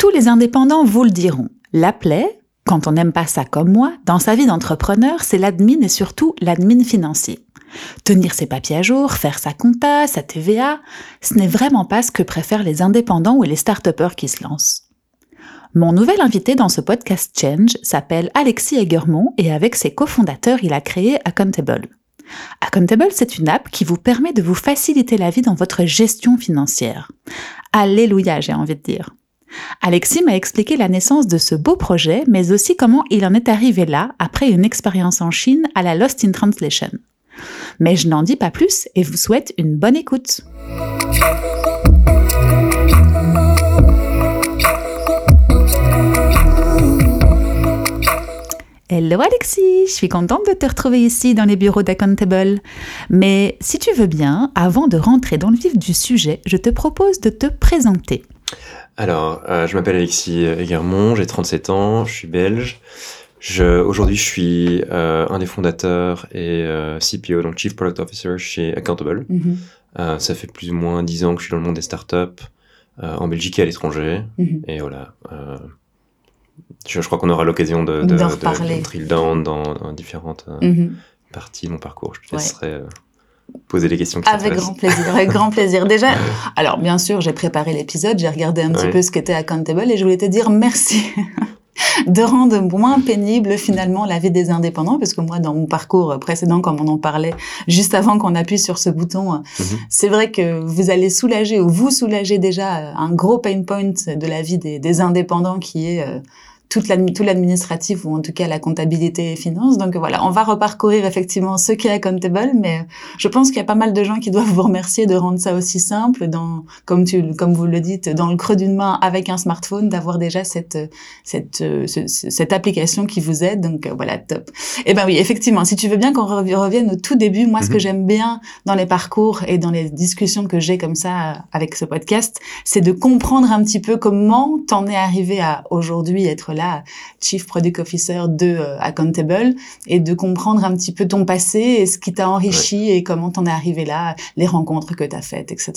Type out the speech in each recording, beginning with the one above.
Tous les indépendants vous le diront. La plaie, quand on n'aime pas ça comme moi, dans sa vie d'entrepreneur, c'est l'admin et surtout l'admin financier. Tenir ses papiers à jour, faire sa compta, sa TVA, ce n'est vraiment pas ce que préfèrent les indépendants ou les start qui se lancent. Mon nouvel invité dans ce podcast Change s'appelle Alexis Egermont et avec ses cofondateurs, il a créé Accountable. Accountable, c'est une app qui vous permet de vous faciliter la vie dans votre gestion financière. Alléluia, j'ai envie de dire. Alexis m'a expliqué la naissance de ce beau projet, mais aussi comment il en est arrivé là après une expérience en Chine à la Lost in Translation. Mais je n'en dis pas plus et vous souhaite une bonne écoute. Hello Alexis, je suis contente de te retrouver ici dans les bureaux d'Accountable. Mais si tu veux bien, avant de rentrer dans le vif du sujet, je te propose de te présenter. Alors, euh, je m'appelle Alexis Egermont, j'ai 37 ans, je suis belge. Aujourd'hui, je suis euh, un des fondateurs et euh, CPO, donc Chief Product Officer chez Accountable. Mhm. ça fait plus ou moins 10 ans que je suis dans le monde des startups, en Belgique et à l'étranger. Mhm. Et voilà. Je, crois qu'on aura l'occasion de, de, de, drill down dans, différentes mhm. parties de mon parcours. Je te laisserai poser les questions. avec grand plaisir, avec grand plaisir. Déjà, alors bien sûr, j'ai préparé l'épisode, j'ai regardé un petit peu ce qu'était Accountable et je voulais te dire merci. de rendre moins pénible finalement la vie des indépendants, parce que moi, dans mon parcours précédent, comme on en parlait juste avant qu'on appuie sur ce bouton, mhm. c'est vrai que vous allez soulager ou vous soulager déjà un gros pain point de la vie des, des indépendants qui est euh, toute tout l'administratif ou en tout cas la comptabilité et finances. Donc voilà, on va reparcourir effectivement ce qui est accountable, mais je pense qu'il y a pas mal de gens qui doivent vous remercier de rendre ça aussi simple, dans, comme tu, comme vous le dites, dans le creux d'une main avec un smartphone, d'avoir déjà cette, cette, cette application qui vous aide. Donc voilà, top. Et eh ben oui, effectivement, si tu veux bien qu'on revienne au tout début, moi, ce que mhm. j'aime bien dans les parcours et dans les discussions que j'ai comme ça avec ce podcast, c'est de comprendre un petit peu comment t'en es arrivé à aujourd'hui être là Chief Product Officer de euh, Accountable, et de comprendre un petit peu ton passé et ce qui t'a enrichi et comment t'en es arrivé là, les rencontres que t'as faites, etc.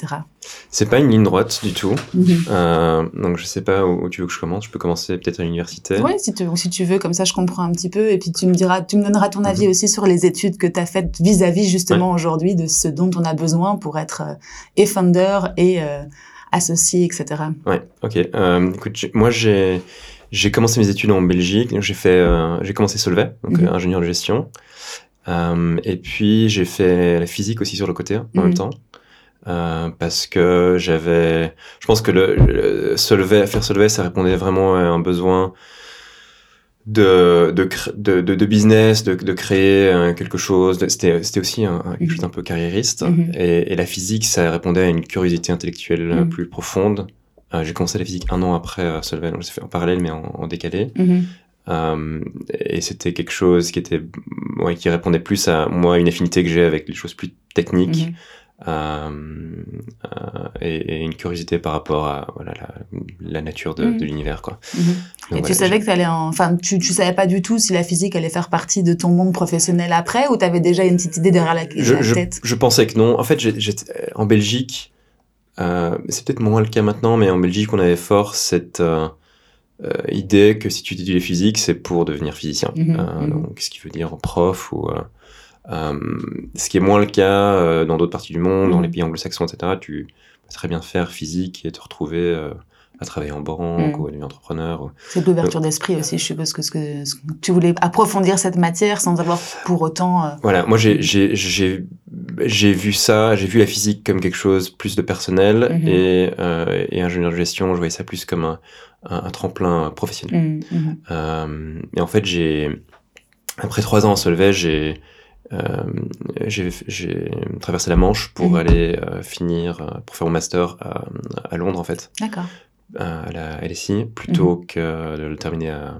C'est pas une ligne droite du tout. Mhm. Euh, donc je sais pas où, tu veux que je commence. Je peux commencer peut-être à l'université. Oui, si tu, si tu veux, comme ça je comprends un petit peu et puis tu me diras, tu me donneras ton avis mhm. aussi sur les études que tu as faites vis-à-vis justement aujourd'hui de ce dont on a besoin pour être euh, et founder et associé, etc. Ouais, ok. écoute, moi j'ai j'ai commencé mes études en Belgique. J'ai fait, euh, j'ai commencé Solvay, donc mhm. ingénieur de gestion. Euh, et puis j'ai fait la physique aussi sur le côté en même mhm. temps. Euh, parce que j'avais, je pense que le, le Solvay, faire Solvay, ça répondait vraiment à un besoin de de, de, de, business, de, de créer euh, quelque chose. C'était c'était aussi un, quelque mhm. chose d'un peu carriériste. et, et, la physique, ça répondait à une curiosité intellectuelle plus profonde. Euh, j'ai commencé la physique un an après euh, Solvay, donc j'ai fait en parallèle mais en, décalé. Mhm. Euh, et c'était quelque chose qui était, ouais, qui répondait plus à moi, une affinité que j'ai avec les choses plus techniques. Mhm. Euh, euh, et, et, une curiosité par rapport à voilà la, la nature de, mhm. de l'univers quoi. et tu savais que t'allais en... enfin tu tu savais pas du tout si la physique allait faire partie de ton monde professionnel après ou t'avais déjà une petite idée derrière la, je, la tête? Je, je, pensais que non. En fait j'étais en Belgique euh, c'est peut-être moins le cas maintenant, mais en Belgique, on avait fort cette euh, euh, idée que si tu étudies les physiques, c'est pour devenir physicien. Mhm, mhm. Donc, ce qui veut dire prof ou ce qui est moins le cas dans d'autres parties du monde, dans les mhm. pays anglo-saxons, etc. Tu peux très bien faire physique et te retrouver à travailler en banque mm. ou à devenir entrepreneur. C'est l'ouverture d'esprit aussi, je suppose que, ce que, tu voulais approfondir cette matière sans avoir pour autant... Euh, voilà, moi j'ai vu ça, j'ai vu la physique comme quelque chose plus de personnel mm-hmm. et, euh, et ingénieur de gestion, je voyais ça plus comme un, un, tremplin professionnel. Mm, mm-hmm. euh, et en fait, j'ai après trois ans en Solvay, j'ai euh, j'ai traversé la Manche pour mm-hmm. aller euh, finir, pour faire mon master à, à Londres en fait. D'accord à la LSI plutôt Mhm. que de le terminer à,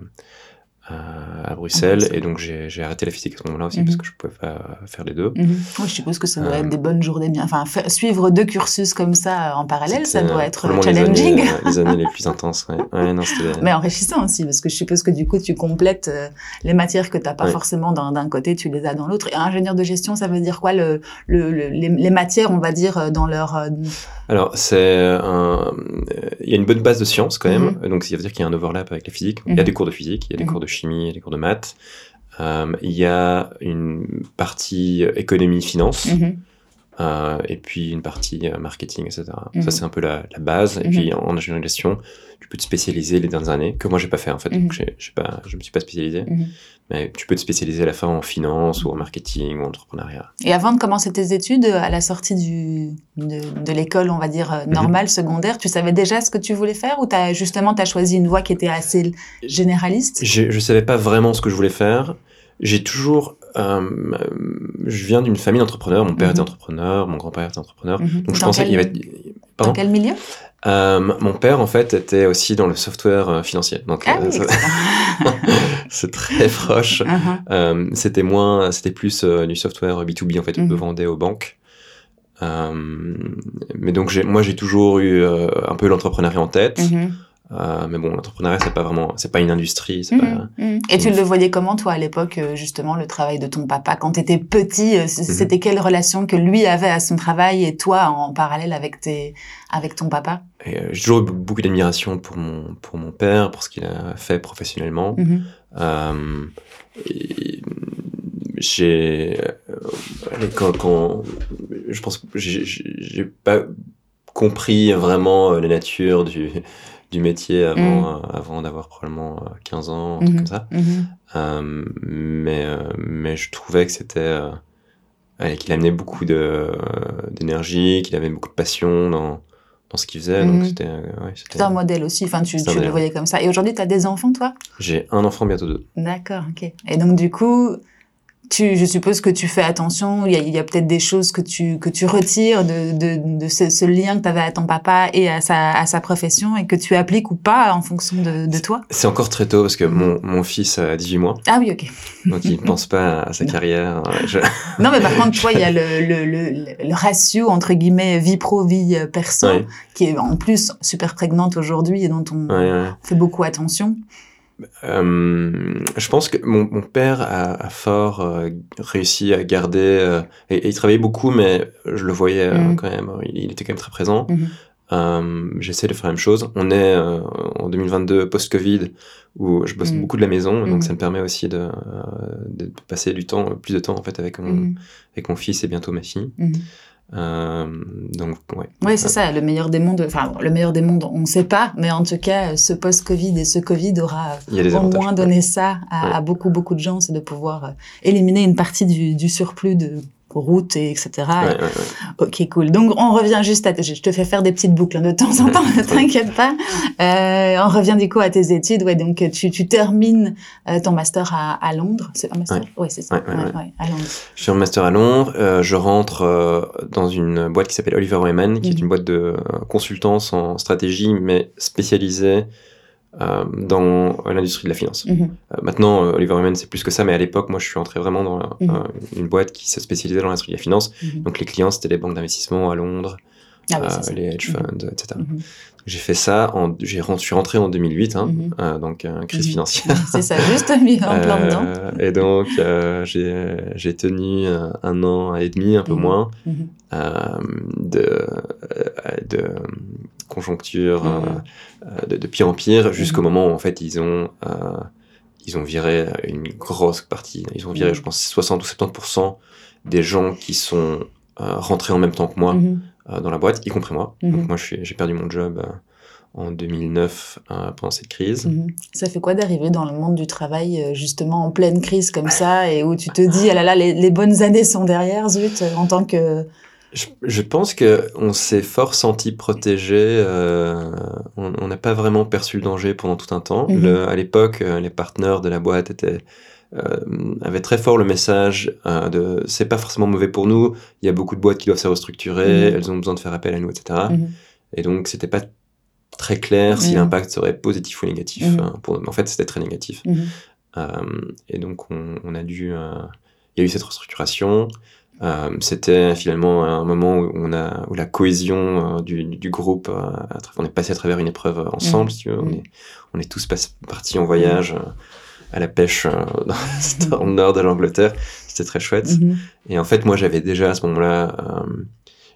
à, à Bruxelles. Et donc j'ai arrêté la physique à ce moment-là aussi Mhm. parce que je pouvais pas faire les deux. Oui, je suppose que ça doit Euh, être des bonnes journées bien. Enfin, suivre deux cursus comme ça euh, en parallèle, ça doit euh, être les challenging. années, euh, les années les plus intenses. Ouais. Ouais, non, c'était- Mais enrichissant aussi, parce que je suppose que du coup, tu complètes euh, les matières que tu n'as pas Ouais. forcément d'un côté, tu les as dans l'autre. Et ingénieur de gestion, ça veut dire quoi le, le, le- les, les matières, on va dire, euh, dans leur... euh, Alors, c'est un... euh, Il y a une bonne base de sciences quand même, Mhm. donc ça veut dire qu'il y a un overlap avec la physique. Il y a Mhm. des cours de physique, il y a des cours de chimie, a des cours de maths. Euh, il y a une partie euh, économie-finance, mhm, euh, et puis une partie euh, marketing, etc. Mhm. Ça, c'est un peu la, la base. Et Mhm. puis, en ingénierie de gestion, tu peux te spécialiser les dernières années, que moi, j'ai pas fait en fait. Mhm. Donc, j'ai- j'ai pas, je me suis pas spécialisé. mhm. Mais tu peux te spécialiser à la fin en finance ou en marketing ou en entrepreneuriat. Et avant de commencer tes études, à la sortie du, de, de l'école, on va dire, euh, Mhm. normale, secondaire, tu savais déjà ce que tu voulais faire ou as, justement, tu as choisi une voie qui était assez généraliste? Je, je savais pas vraiment ce que je voulais faire. J'ai toujours, euh, je viens d'une famille d'entrepreneurs. Mon père Mhm. était entrepreneur, mon grand-père était entrepreneur. Mhm. Donc je Dans pensais quel- qu'il y avait. Dans quel milieu? Euh, mon père en fait était aussi dans le software euh, financier. Donc Ah euh, oui, ça- excellent. c'est très proche. Mhm. Euh, c'était moins, c'était plus du software B2B en fait. On Mhm. vendait aux banques. Mais donc moi j'ai toujours eu un peu l'entrepreneuriat en tête. Euh, mais bon, l'entrepreneuriat c'est pas vraiment, c'est pas une industrie. Pas, Mhm, mhm. Et tu le voyais comment, toi, à l'époque, euh, justement, le travail de ton papa Quand tu étais petit, euh, Mhm. c'était quelle relation que lui avait à son travail et toi en parallèle avec, tes, avec ton papa? Euh, j'ai toujours eu beaucoup d'admiration pour mon, pour mon père, pour ce qu'il a fait professionnellement. Euh, et j'ai, quand, quand, je pense que j'ai- pas compris vraiment la nature du, du métier avant, Mhm. euh, avant d'avoir probablement euh, 15 ans, un truc Mhm. comme ça. Mhm. Euh, mais, euh, mais je trouvais que c'était, euh, qu'il amenait beaucoup euh, d'énergie, qu'il avait beaucoup de passion dans, dans ce qu'il faisait. Donc c'était, euh, ouais, c'était- C'est un modèle aussi, enfin, tu, tu le voyais comme ça. Et aujourd'hui, tu as des enfants, toi? J'ai un enfant, bientôt deux. D'accord, ok. Et donc, du coup, tu, je suppose que tu fais attention, il y a, il y a peut-être des choses que tu, que tu retires de, de, de ce, ce lien que tu avais à ton papa et à sa, à sa profession et que tu appliques ou pas en fonction de, de toi? C'est encore très tôt parce que mon, mon fils a 18 mois, Ah oui, ok. donc il ne pense pas à sa Non. carrière. Je- Non, mais par contre, tu vois, il y a le, le, le, le ratio entre guillemets vie pro, vie euh, perso, Ouais, qui est en plus super prégnante aujourd'hui et dont on ouais, ouais. fait beaucoup attention. Euh, je pense que mon, mon père a, a fort euh, réussi à garder. euh, et, et il travaillait beaucoup, mais je le voyais Mhm. quand même. Il, il était quand même très présent. Mhm. J'essaie de faire la même chose. On est en 2022 post-Covid où je bosse Mhm. beaucoup de la maison, donc ça me permet aussi de, de passer du temps, plus de temps en fait avec mon, avec mon fils et bientôt ma fille. Euh, donc ouais. Oui, c'est ça, le meilleur des mondes. Enfin, le meilleur des mondes, on ne sait pas, mais en tout cas, ce post-Covid et ce Covid aura au moins donné ça à, Ouais. à beaucoup, beaucoup de gens, c'est de pouvoir euh, éliminer une partie du, du surplus de routes et etc. Ouais, ouais, ouais. Ok, cool. Donc, on revient juste à... Je te fais faire des petites boucles hein, de temps en temps, ne t'inquiète pas. Euh, on revient du coup à tes études. Ouais, donc, tu, tu termines euh, ton master à, à Londres. C'est un master? Ouais. Ouais, c'est ça. À Londres. Je suis en master à Londres. euh, je rentre dans une boîte qui s'appelle Oliver Wyman, qui est Mhm. une boîte de consultance en stratégie, mais spécialisée euh, dans l'industrie de la finance. Mhm. Euh, maintenant, euh, Oliver Wyman, c'est plus que ça, mais à l'époque, moi, je suis entré vraiment dans Mhm. une boîte qui se spécialisait dans l'industrie de la finance. Mhm. Donc, les clients, c'était les banques d'investissement à Londres, Ah oui, les hedge funds, etc. J'ai fait ça, en, je suis rentré en 2008, hein, euh, donc euh, crise financière. C'est ça, juste mis en plein Euh, dedans. et donc, j'ai j'ai tenu un an et demi, un peu moins, de, de conjoncture, euh, euh, de, de pire en pire, jusqu'au Mhm. moment où en fait ils ont, euh, ils ont viré une grosse partie. Ils ont viré, Mhm. je pense, 60 ou 70% des gens qui sont euh, rentrés en même temps que moi Mhm. euh, dans la boîte, y compris moi. Mhm. Donc moi, j'ai perdu mon job euh, en 2009 euh, pendant cette crise. Ça fait quoi d'arriver dans le monde du travail justement en pleine crise comme ça et où tu te dis ah là là les, les bonnes années sont derrière zut en tant que Je, je pense que on s'est fort senti protégé. euh, on n'a pas vraiment perçu le danger pendant tout un temps. Mhm. Le- à l'époque, euh, les partenaires de la boîte étaient euh, avaient très fort le message euh, de c'est pas forcément mauvais pour nous. Il y a beaucoup de boîtes qui doivent se restructurer. Mhm. Elles ont besoin de faire appel à nous, etc. Mhm. Et donc c'était pas très clair si l'impact serait positif ou négatif. Hein, pour- En fait, c'était très négatif. Et donc, on, on a dû. Il y a eu cette restructuration. Euh, C'était finalement un moment où, on a, où la cohésion euh, du, du groupe, euh, on est passé à travers une épreuve ensemble, si tu veux. On, est, on est tous partis en voyage euh, à la pêche euh, dans, le nord de l'Angleterre. C'était très chouette. Et en fait, moi, j'avais déjà à ce moment-là, euh,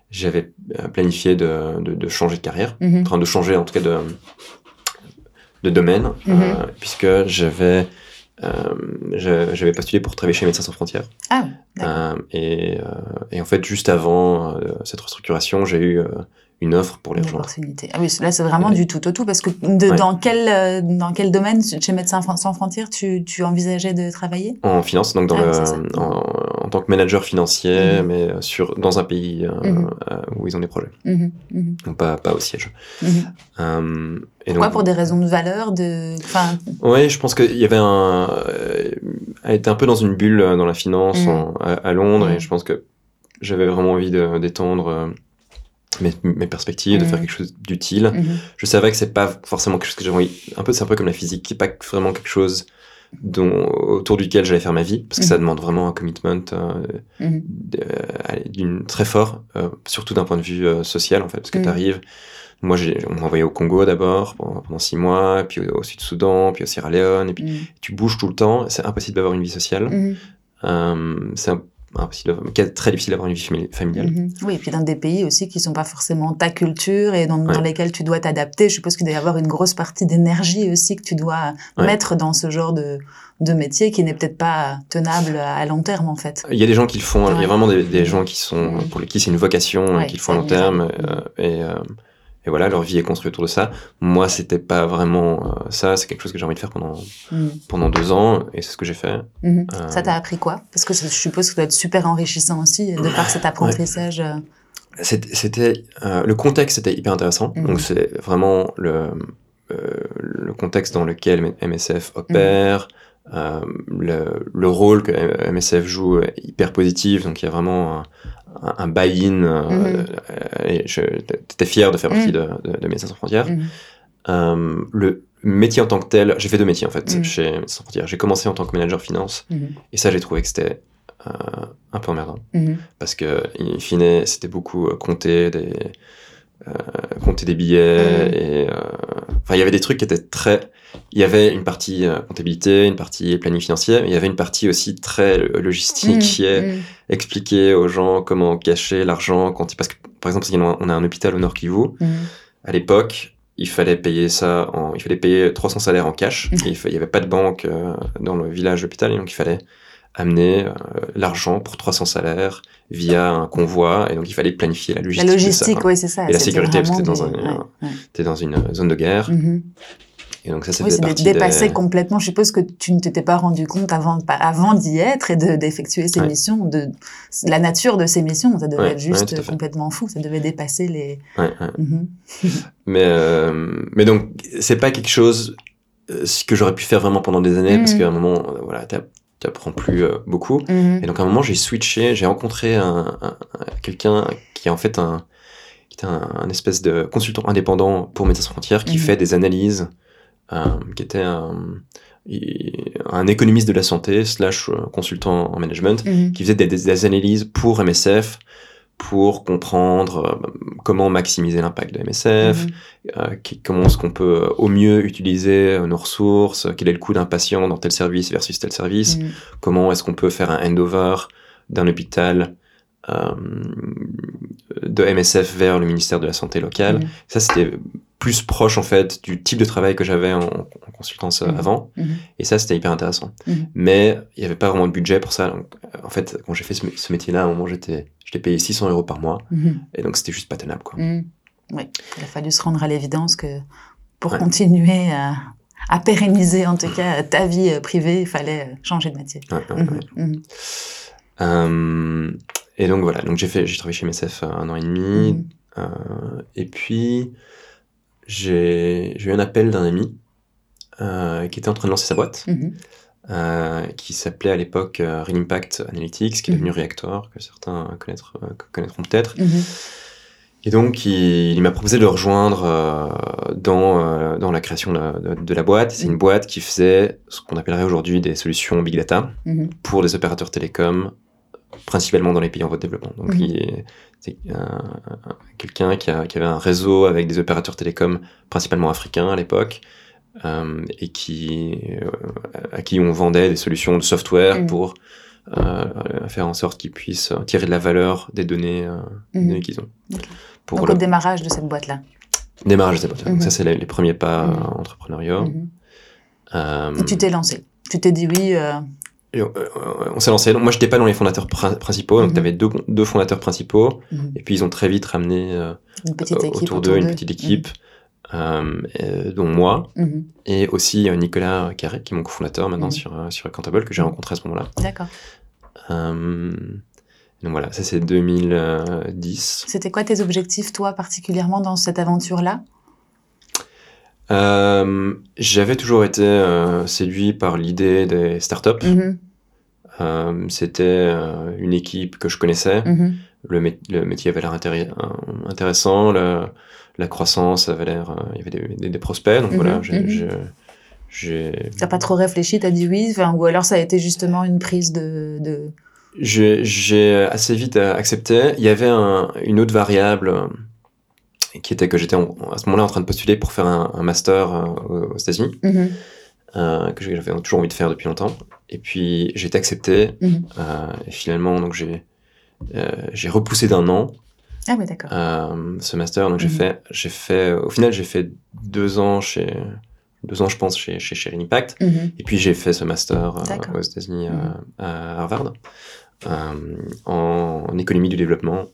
j'avais planifié de, de, de changer de carrière, Mhm. enfin de changer en tout cas de, de domaine, euh, puisque j'avais j'avais postulé pour travailler chez Médecins sans frontières. Ah. Euh, et, euh, et en fait, juste avant euh, cette restructuration, j'ai eu euh, une offre pour les Une rejoindre. opportunité. Ah oui, là c'est vraiment Ouais. du tout au tout parce que de, Ouais. dans quel euh, dans quel domaine chez Médecins sans frontières tu, tu envisageais de travailler? En finance, donc dans Ah, le, en, en tant que manager financier, Mhm. mais sur, dans un pays euh, Mhm. euh, où ils ont des projets, Mhm, mhm, donc pas, pas au siège. Euh, et Pourquoi donc, pour des raisons de valeur de enfin Ouais, je pense qu'il y avait un. Euh, elle était un peu dans une bulle euh, dans la finance en- à, à Londres et je pense que j'avais vraiment envie d'étendre euh, mes, mes perspectives, de faire quelque chose d'utile. mhm, Je savais que c'est pas forcément quelque chose que j'avais envie. Un peu, c'est un peu comme la physique, qui est pas vraiment quelque chose dont, autour duquel j'allais faire ma vie, parce que ça Mhm. demande vraiment un commitment euh, mhm, allez, d'une très fort, euh, surtout d'un point de vue euh, social en fait, parce que tu arrives. Moi, on m'a envoyé au Congo d'abord pendant, pendant six mois, puis au, au Sud-Soudan, puis au Sierra Leone, et puis mhm, tu bouges tout le temps, c'est impossible d'avoir une vie sociale. Euh, c'est un- impossible, d'avoir- très difficile d'avoir une vie famili- familiale. mhm. Oui, et puis dans des pays aussi qui sont pas forcément ta culture et dans, dans lesquels tu dois t'adapter, je suppose qu'il doit y avoir une grosse partie d'énergie aussi que tu dois Ouais. mettre dans ce genre de, de métier qui n'est peut-être pas tenable à, à long terme en fait. Il y a des gens qui le font, il y a vraiment des, des gens qui sont, pour qui c'est une vocation, Ouais, et qui le font à long terme, euh, et, euh, et voilà, leur vie est construite autour de ça. Moi, c'était pas vraiment euh, ça, c'est quelque chose que j'ai envie de faire pendant, Mhm. pendant deux ans, et c'est ce que j'ai fait. Mhm. Euh, Ça t'a appris quoi? Parce que je suppose que ça doit être super enrichissant aussi de par cet apprentissage. euh, C'était, euh, le contexte était hyper intéressant. Mhm. Donc c'est vraiment le, euh, le contexte dans lequel MSF opère, euh, le, le rôle que MSF joue est hyper positif. Donc il y a vraiment un, buy-in. euh, Mhm. euh, t'étais fier de faire partie Mhm. de, de, de Médecins sans frontières. mhm, Euh, le métier en tant que tel, j'ai fait deux métiers en fait Mhm. chez Médecins sans frontières. J'ai commencé en tant que manager finance et ça j'ai trouvé que c'était un peu emmerdant parce que in fine c'était beaucoup compter des euh, compter des billets Mhm. et euh, enfin il y avait des trucs qui étaient très il y avait une partie euh, comptabilité une partie planning financier mais il y avait une partie aussi très logistique qui est mhm, expliquer aux gens comment cacher l'argent quand parce que par exemple on a un hôpital au Nord Kivu mhm. à l'époque il fallait payer ça en, il fallait payer 300 salaires en cash et il fa- il y avait pas de banque euh, dans le village d'hôpital et donc il fallait amener euh, l'argent pour 300 salaires via un convoi et donc il fallait planifier la La logistique. ça, logistique, oui, c'est ça. Et la sécurité, parce que t'es dans des- un- ouais, dans une zone de guerre Mhm. et donc ça ça Oui, c'est partie dépasser des... complètement. Je suppose que tu ne t'étais pas rendu compte avant, avant d'y être et de- d'effectuer ces Ouais. missions, de la nature de ces missions. Ça devait Ouais, être juste ouais, complètement fou. Ça devait dépasser les. Ouais, ouais. Mhm. Mais, euh, mais donc, c'est pas quelque chose euh, que j'aurais pu faire vraiment pendant des années, parce Mhm. qu'à un moment, euh, voilà, t'app- t'apprends plus euh, beaucoup. Mhm. Et donc, à un moment, j'ai switché, j'ai rencontré un, un- un- quelqu'un qui est en fait un, qui est un, espèce de consultant indépendant pour Médecins sans frontières, qui Mhm. fait des analyses, euh, qui était un, économiste de la santé, slash euh, consultant en management, Mhm. qui faisait des, des- des analyses pour MSF, pour comprendre euh, comment maximiser l'impact de MSF, Mhm. euh, qui- comment est-ce qu'on peut euh, au mieux utiliser nos ressources, quel est le coût d'un patient dans tel service versus tel service, Mhm. comment est-ce qu'on peut faire un handover d'un hôpital de MSF vers le ministère de la Santé locale. Mhm. Ça, c'était plus proche en fait du type de travail que j'avais en, en consultance euh, Mhm. avant. Mhm. Et ça, c'était hyper intéressant. Mais il n'y avait pas vraiment de budget pour ça. Donc, euh, en fait, quand j'ai fait ce, ce métier-là, à un moment, j'étais, payé 600 euros par mois. Et donc, c'était juste pas tenable, quoi. Oui, il a fallu se rendre à l'évidence que pour Ouais. continuer à, à pérenniser en tout cas ta vie euh, privée, il fallait euh, changer de métier. Ouais, ouais, ouais. Euh, et donc, voilà. Donc, j'ai fait, j'ai travaillé chez MSF un an et demi. Mhm. Euh, et puis, j'ai, eu un appel d'un ami euh, qui était en train de lancer sa boîte, Mhm. euh, qui s'appelait à l'époque euh, Real Impact Analytics, qui est Mhm. devenu Reactor, que certains euh, connaîtront peut-être. Mhm. Et donc, il, il m'a proposé de le rejoindre euh, dans, euh, dans la création de, de, de la boîte. C'est une boîte qui faisait ce qu'on appellerait aujourd'hui des solutions big data Mhm. pour les opérateurs télécoms, principalement dans les pays en voie de développement. Donc, Mhm. il est- c'est un- un- quelqu'un qui, avait un réseau avec des opérateurs télécoms, principalement africains à l'époque, euh, et qui, euh, à qui on vendait des solutions de software Mhm. pour euh, faire en sorte qu'ils puissent tirer de la valeur des données, Mhm. données qu'ils ont. Ok. Pour Donc le au démarrage de cette boîte-là. démarrage de cette boîte. Donc Mhm. ça, c'est les, les premiers pas Mhm. entrepreneuriaux. Mhm. Et tu t'es lancé. Tu t'es dit oui. Euh, et, euh, on s'est lancé. Donc, moi, j'étais pas dans les fondateurs prin- principaux. Donc, Mhm. tu avais deux, deux fondateurs principaux. Mhm. Et puis, ils ont très vite ramené euh, Une petite équipe autour d'eux une petite équipe, euh, dont moi. Mhm. Et aussi Nicolas Carré, qui est mon cofondateur maintenant Mhm. sur, sur Accountable, que j'ai Mhm. rencontré à ce moment-là. D'accord. Donc voilà, ça c'est 2010. C'était quoi tes objectifs, toi, particulièrement dans cette aventure-là? Euh, J'avais toujours été euh, séduit par l'idée des startups. Mhm. C'était euh, une équipe que je connaissais. Mhm. Le, mé- le métier avait l'air euh, intéressant, la croissance avait l'air. euh, il y avait des, des- des prospects. Donc Mhm, voilà, j'ai- mhm. j'ai- T'as pas trop réfléchi, t'as dit oui, ou alors ça a été justement une prise de. de... J'ai assez vite euh, accepté. Il y avait un- une autre variable euh, qui était que j'étais à ce moment-là en train de postuler pour faire un, un master euh, aux États-Unis, euh, que j'avais toujours envie de faire depuis longtemps. Et puis j'ai été accepté. Mhm. euh, et finalement, donc j'ai euh, j'ai repoussé d'un an Ah oui, d'accord. euh, ce master. Donc j'ai Mhm. fait j'ai fait au final j'ai fait deux ans chez deux ans je pense chez chez Impact. Mhm. Et puis j'ai fait ce master aux États-Unis à Harvard en, en économie du développement.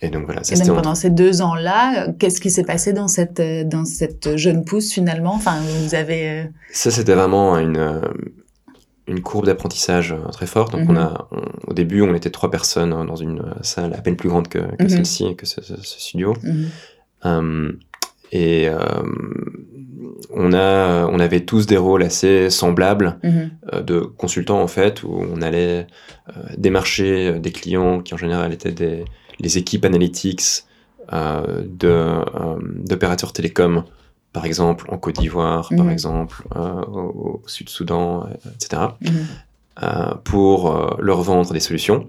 Et donc voilà, ça Et donc en- pendant ces deux ans-là, qu'est-ce qui s'est passé dans cette, dans cette jeune pousse finalement? Enfin, vous avez. euh, ça c'était vraiment une euh, une courbe d'apprentissage euh, très forte. Donc Mhm. on a on- au début on était trois personnes euh, dans une salle à peine plus grande que, que Mhm. celle-ci que ce, ce- ce studio. mhm. Euh, et euh, on a on avait tous des rôles assez semblables. Mhm. euh, de consultants en fait où on allait euh, démarcher des clients qui en général étaient des les équipes analytics euh, euh, d'opérateurs télécoms par exemple en Côte d'Ivoire par Mhm. exemple euh, au, au Sud-Soudan euh, etc Mhm. pour leur vendre des solutions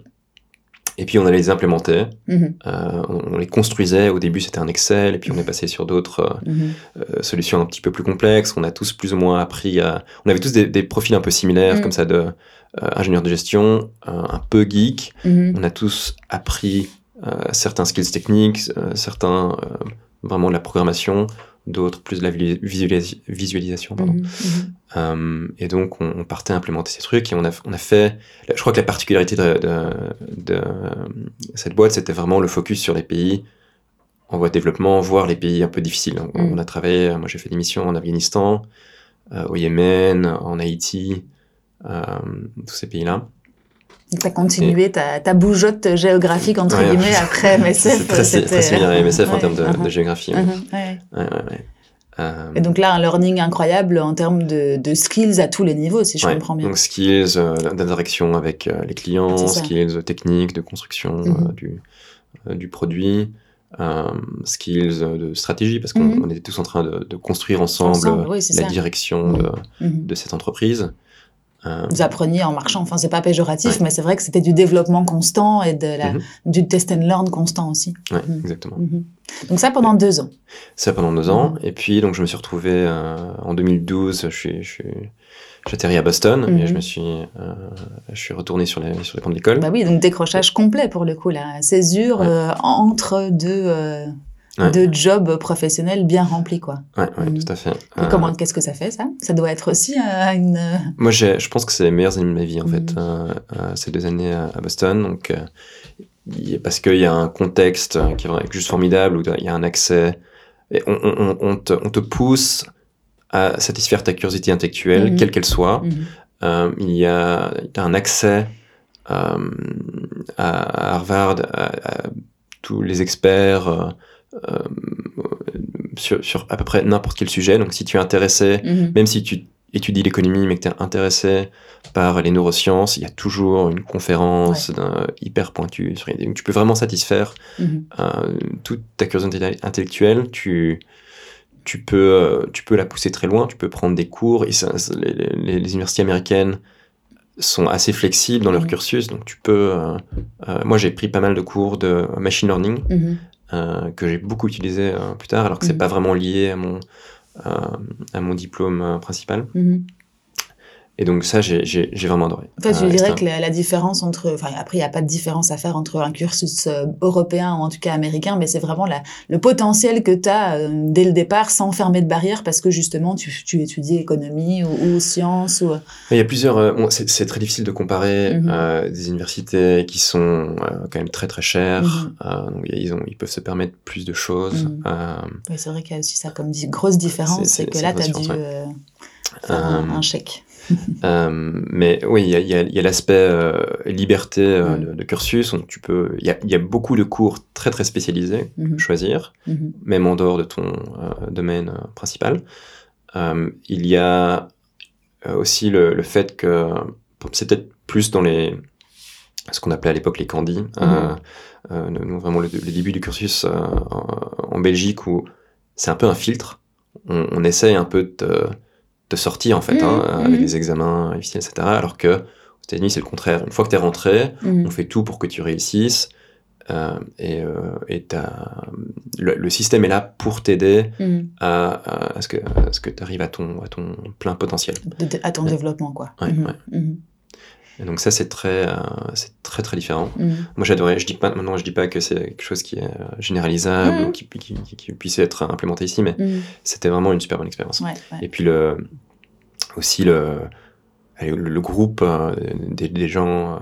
et puis on allait les implémenter Mhm. on, on les construisait au début c'était un Excel et puis on est passé sur d'autres solutions un petit peu plus complexes. On a tous plus ou moins appris à. On avait tous des, des profils un peu similaires, Mm. comme ça, de ingénieurs de gestion, un peu geek. On a tous appris certains skills techniques, euh, certains euh, vraiment de la programmation, d'autres plus de la vi- visualis- visualisation. Pardon. Mhm. Mhm. Euh, et donc, on, on partait implémenter ces trucs et on a, on a fait. Je crois que la particularité de, de- de cette boîte, c'était vraiment le focus sur les pays en voie de développement, voire les pays un peu difficiles. On, Mm. on a travaillé, moi j'ai fait des missions en Afghanistan, euh, au Yémen, en Haïti, euh, tous ces pays-là. Tu as continué ta, ta bougeotte géographique, entre Ouais, guillemets, après MSF. C'est très, très similaire à MSF en termes de, de géographie. Euh, Et donc là, un learning incroyable en termes de, de skills à tous les niveaux, si je comprends bien. Donc skills euh, d'interaction avec euh, les clients, skills techniques de construction euh, du, euh, du produit, skills de stratégie, parce qu'on Mhm. on était tous en train de, de construire ensemble, Ensemble, oui, c'est la ça. direction de, Mhm. de cette entreprise. Euh, Vous appreniez en marchant, enfin c'est pas péjoratif, Ouais. mais c'est vrai que c'était du développement constant et de la, Mhm. du test and learn constant aussi. ouais, Mhm. exactement. Mhm. Donc ça pendant deux ans. Ça pendant deux ans. Et puis, donc, je me suis retrouvé euh, en 2012, je suis, je suis, j'atterris à Boston et je me suis, euh, je suis retourné sur les, sur les bancs de l'école. Bah oui, donc décrochage complet pour le coup là, césure Ouais. euh, entre deux, Ouais. deux jobs professionnels bien remplis quoi. Ouais, ouais, Mhm. tout à fait. Et Euh, comment, qu'est-ce que ça fait ça? Ça doit être aussi euh, une. euh, Moi, j'ai- je pense que c'est les meilleures années de ma vie, en fait, euh, euh, ces deux années à, Boston. Donc, parce qu'il y a un contexte qui est juste formidable, où il y a un accès. Et on, on- on- on te, on te pousse à satisfaire ta curiosité intellectuelle, Mhm. quelle qu'elle soit. mhm. Euh, il y a un accès à Harvard, à, à tous les experts. Euh, sur, sur à peu près n'importe quel sujet. Donc, si tu es intéressé Mhm. même si tu étudies l'économie, mais que tu es intéressé par les neurosciences, il y a toujours une conférence hyper pointue. Sur donc, tu peux vraiment satisfaire Mhm. euh, toute ta curiosité intellectuelle. Tu, tu, peux, euh, tu peux la pousser très loin, tu peux prendre des cours. Et ça- les, les- les universités américaines sont assez flexibles dans leur cursus, donc tu peux... euh, euh, moi, j'ai pris pas mal de cours de machine learning Mhm. Que j'ai beaucoup utilisé euh, plus tard, alors que c'est Mhm. pas vraiment lié à mon, euh, à mon diplôme euh, principal. Mhm. Et donc ça, j'ai vraiment adoré. En fait, je Euh, dirais que la, la différence entre, enfin, après, il n'y a pas de différence à faire entre un cursus euh, européen ou en tout cas américain, mais c'est vraiment la, le potentiel que tu as dès le départ sans fermer de barrière parce que justement, tu, tu étudies économie ou, ou sciences ou. Il y a plusieurs. euh, bon, c'est très difficile de comparer Mhm. euh, des universités qui sont euh, quand même très très chères. Mhm. Euh, donc ils ont, ils peuvent se permettre plus de choses. Euh, Oui, c'est vrai qu'il y a aussi ça comme grosse différence, C'est- que là, tu as dû euh, faire un, Euh, un chèque. euh, mais oui, il y a, l'aspect liberté Mhm. de, de cursus. Donc tu peux. Il y a, il y a beaucoup de cours très très spécialisés Mhm. à choisir. Mhm. même en dehors de ton euh, domaine euh, principal. Il y a aussi le, le fait que c'est peut-être plus dans les ce qu'on appelait à l'époque les euh, euh, nous, vraiment le, le début du cursus euh, en, en Belgique où c'est un peu un filtre. On, on essaye un peu de te sortir en fait, Mhm, hein, avec des examens difficiles, etc. Alors que aux États-Unis c'est le contraire. Une fois que tu es rentré, Mhm. on fait tout pour que tu réussisses. euh, et euh, et le, le système est là pour t'aider à, à, à ce que, à ce que tu arrives à ton, à ton plein potentiel. De- de- à ton Ouais. développement, quoi. Ouais, Mhm. ouais. Et donc ça, c'est très, euh, c'est très très différent. Mhm. Moi, j'adorais. Je dis pas maintenant, je dis pas que c'est quelque chose qui est euh, généralisable Mhm. ou qui, qui, qui- qui puisse être implémenté ici, mais Mhm. c'était vraiment une super bonne expérience. Ouais, ouais. Et puis le, aussi le, le, le groupe euh, des, des gens euh,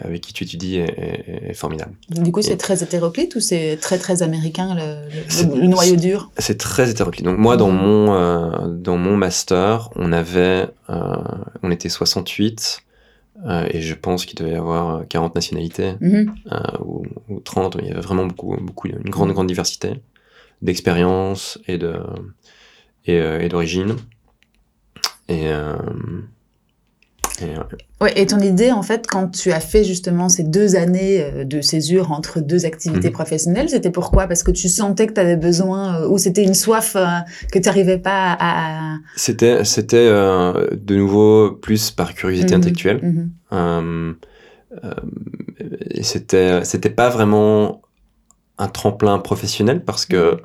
avec qui tu étudies est, est- est formidable. Du coup, c'est très hétéroclite ou c'est très très américain le, le- C'est- le noyau dur? C'est très hétéroclite. Donc moi, dans Mhm. mon euh, dans mon master, on avait, euh, on était 68 euh, et je pense qu'il devait y avoir euh, 40 nationalités euh, ou, ou 30. Il y avait vraiment beaucoup beaucoup une grande grande diversité d'expériences et de et, euh, et d'origine. Et, euh, et, Ouais, et ton idée, en fait, quand tu as fait justement ces deux années euh, de césure entre deux activités Mhm. professionnelles, c'était pourquoi? Parce que tu sentais que tu avais besoin, euh, ou c'était une soif euh, que tu n'arrivais pas à... c'était c'était euh, de nouveau plus par curiosité Mhm. intellectuelle. Mhm. Euh, euh, et c'était c'était pas vraiment un tremplin professionnel parce que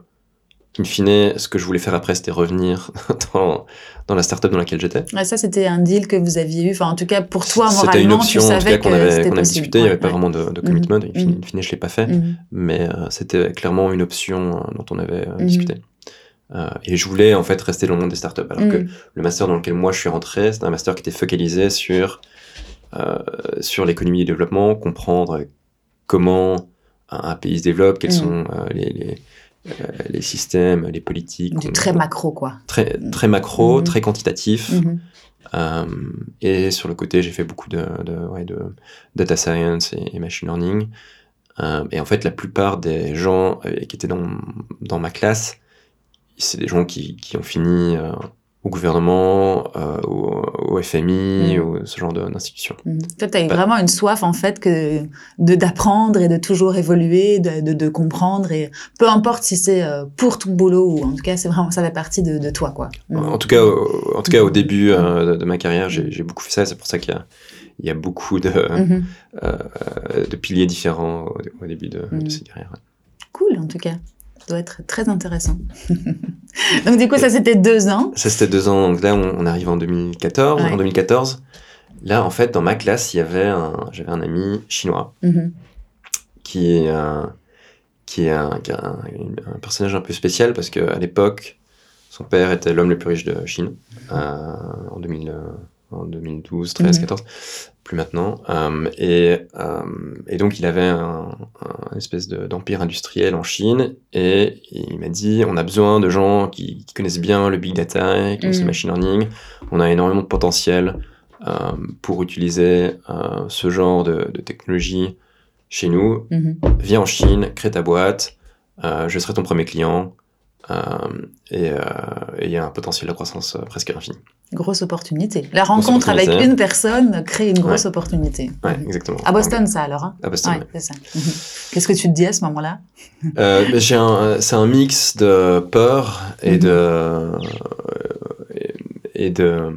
in fine ce que je voulais faire après c'était revenir dans, dans la startup dans laquelle j'étais Ouais, ça, c'était un deal que vous aviez eu. Enfin, en tout cas, pour toi, moralement, c'était une option tu en tout savais cas qu'on avait, discuté il n'y Ouais, avait pas vraiment de, de commitment in fine, Mhm. in fine, je l'ai pas fait Mhm. mais euh, c'était clairement une option euh, dont on avait euh, Mhm. discuté Euh, et je voulais en fait rester dans le monde des startups alors que Mhm. le master dans lequel moi je suis rentré, c'était un master qui était focalisé sur, euh, sur l'économie du développement, comprendre comment un, un pays se développe, quels sont euh, les, les, les systèmes, les politiques. Du on- très macro, quoi. très, très macro, Mhm. très quantitatif. Mhm. Euh, et sur le côté, j'ai fait beaucoup de, de, ouais, de data science et, et machine learning. Euh, et en fait, la plupart des gens euh, qui étaient dans, dans ma classe, c'est des gens qui, qui ont fini euh, au gouvernement, euh, au, au FMI, ou ce genre de- d'institution. Mhm. Toi, tu as eu vraiment une soif, en fait, que de d'apprendre et de toujours évoluer, de, de, de comprendre. Et peu importe si c'est euh, pour ton boulot ou en tout cas, c'est vraiment, ça fait partie de, de toi, quoi. Mhm. En tout cas, au, en tout cas, au Mhm. début euh, de, ma carrière, j'ai beaucoup fait ça. C'est pour ça qu'il y a, il y a beaucoup de, Mhm. euh, de piliers différents au, au début de, Mhm. de cette carrière. Cool, en tout cas. Ça doit être très intéressant. Donc, du coup, ça, c'était deux ans. Ça, c'était deux ans. Donc là, on, on arrive en 2014. Ouais. En 2014, là, en fait, dans ma classe, il y avait un, j'avais un ami chinois Mhm. qui est un, qui est un, qui est un, un personnage un peu spécial parce que à l'époque, son père était l'homme le plus riche de Chine euh, en, 2000, euh, en 2012, 13, Mhm. 14, plus maintenant. Euh, et, euh, et donc, il avait un, un espèce de- d'empire industriel en Chine et il m'a dit on a besoin de gens qui, qui connaissent bien le big data, qui connaissent le machine learning. On a énormément de potentiel euh, pour utiliser ce genre de, de technologie chez nous Mhm. viens en Chine, crée ta boîte, je serai ton premier client, et il y a un potentiel de croissance presque infini. Grosse opportunité. La rencontre avec une personne crée une grosse opportunité. Ouais, exactement. À Boston, ça alors. Hein à Boston. Ouais, c'est ça. Qu'est-ce que tu te dis à ce moment-là? Euh, un, c'est un mix de peur et de et de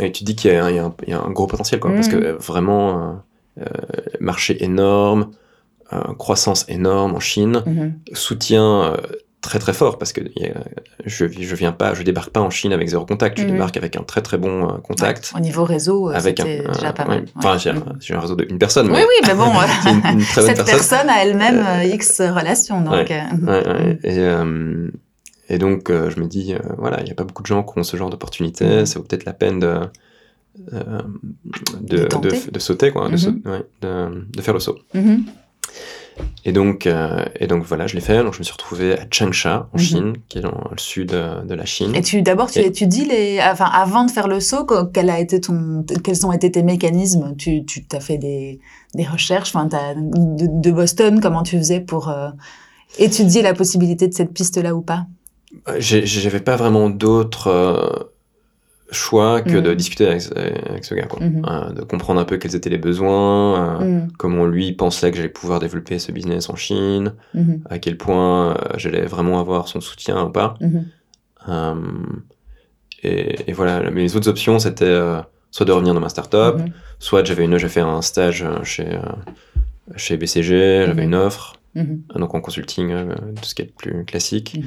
et tu dis qu'il y, y, y, a un gros potentiel quoi, parce que vraiment euh, marché énorme, euh, croissance énorme en Chine, soutien euh, très très fort parce que je je viens pas je débarque pas en Chine avec zéro contact. Je débarque avec un très très bon contact. Au niveau réseau avec un, déjà pas mal. Enfin j'ai un réseau d'une personne oui oui mais bon une, une très cette personne, a elle-même x relations donc et et donc je me dis voilà il y a pas beaucoup de gens qui ont ce genre d'opportunité. Ça vaut peut-être la peine de de, de, de, sauter, quoi, de, de, faire le saut. Et donc, euh, et donc voilà, je l'ai fait. Donc je me suis retrouvé à Changsha, en Chine, qui est dans le sud de la Chine. Et tu d'abord tu étudies les, enfin avant de faire le saut, quel a été ton, quels ont été tes mécanismes? Tu tu as fait des, des recherches, enfin de, de, Boston, comment tu faisais pour euh, étudier la possibilité de cette piste-là ou pas? J'avais pas vraiment d'autres euh, choix que de mhm. discuter avec, ce gars, quoi. Mhm. Euh, de comprendre un peu quels étaient les besoins, euh, mhm. comment lui pensait que j'allais pouvoir développer ce business en Chine, à quel point euh, j'allais vraiment avoir son soutien ou pas. Et, et, voilà, mes autres options, c'était soit de revenir dans ma startup, soit j'avais une, j'ai fait un stage chez, chez BCG, j'avais une offre, donc en consulting, tout ce qui est plus classique.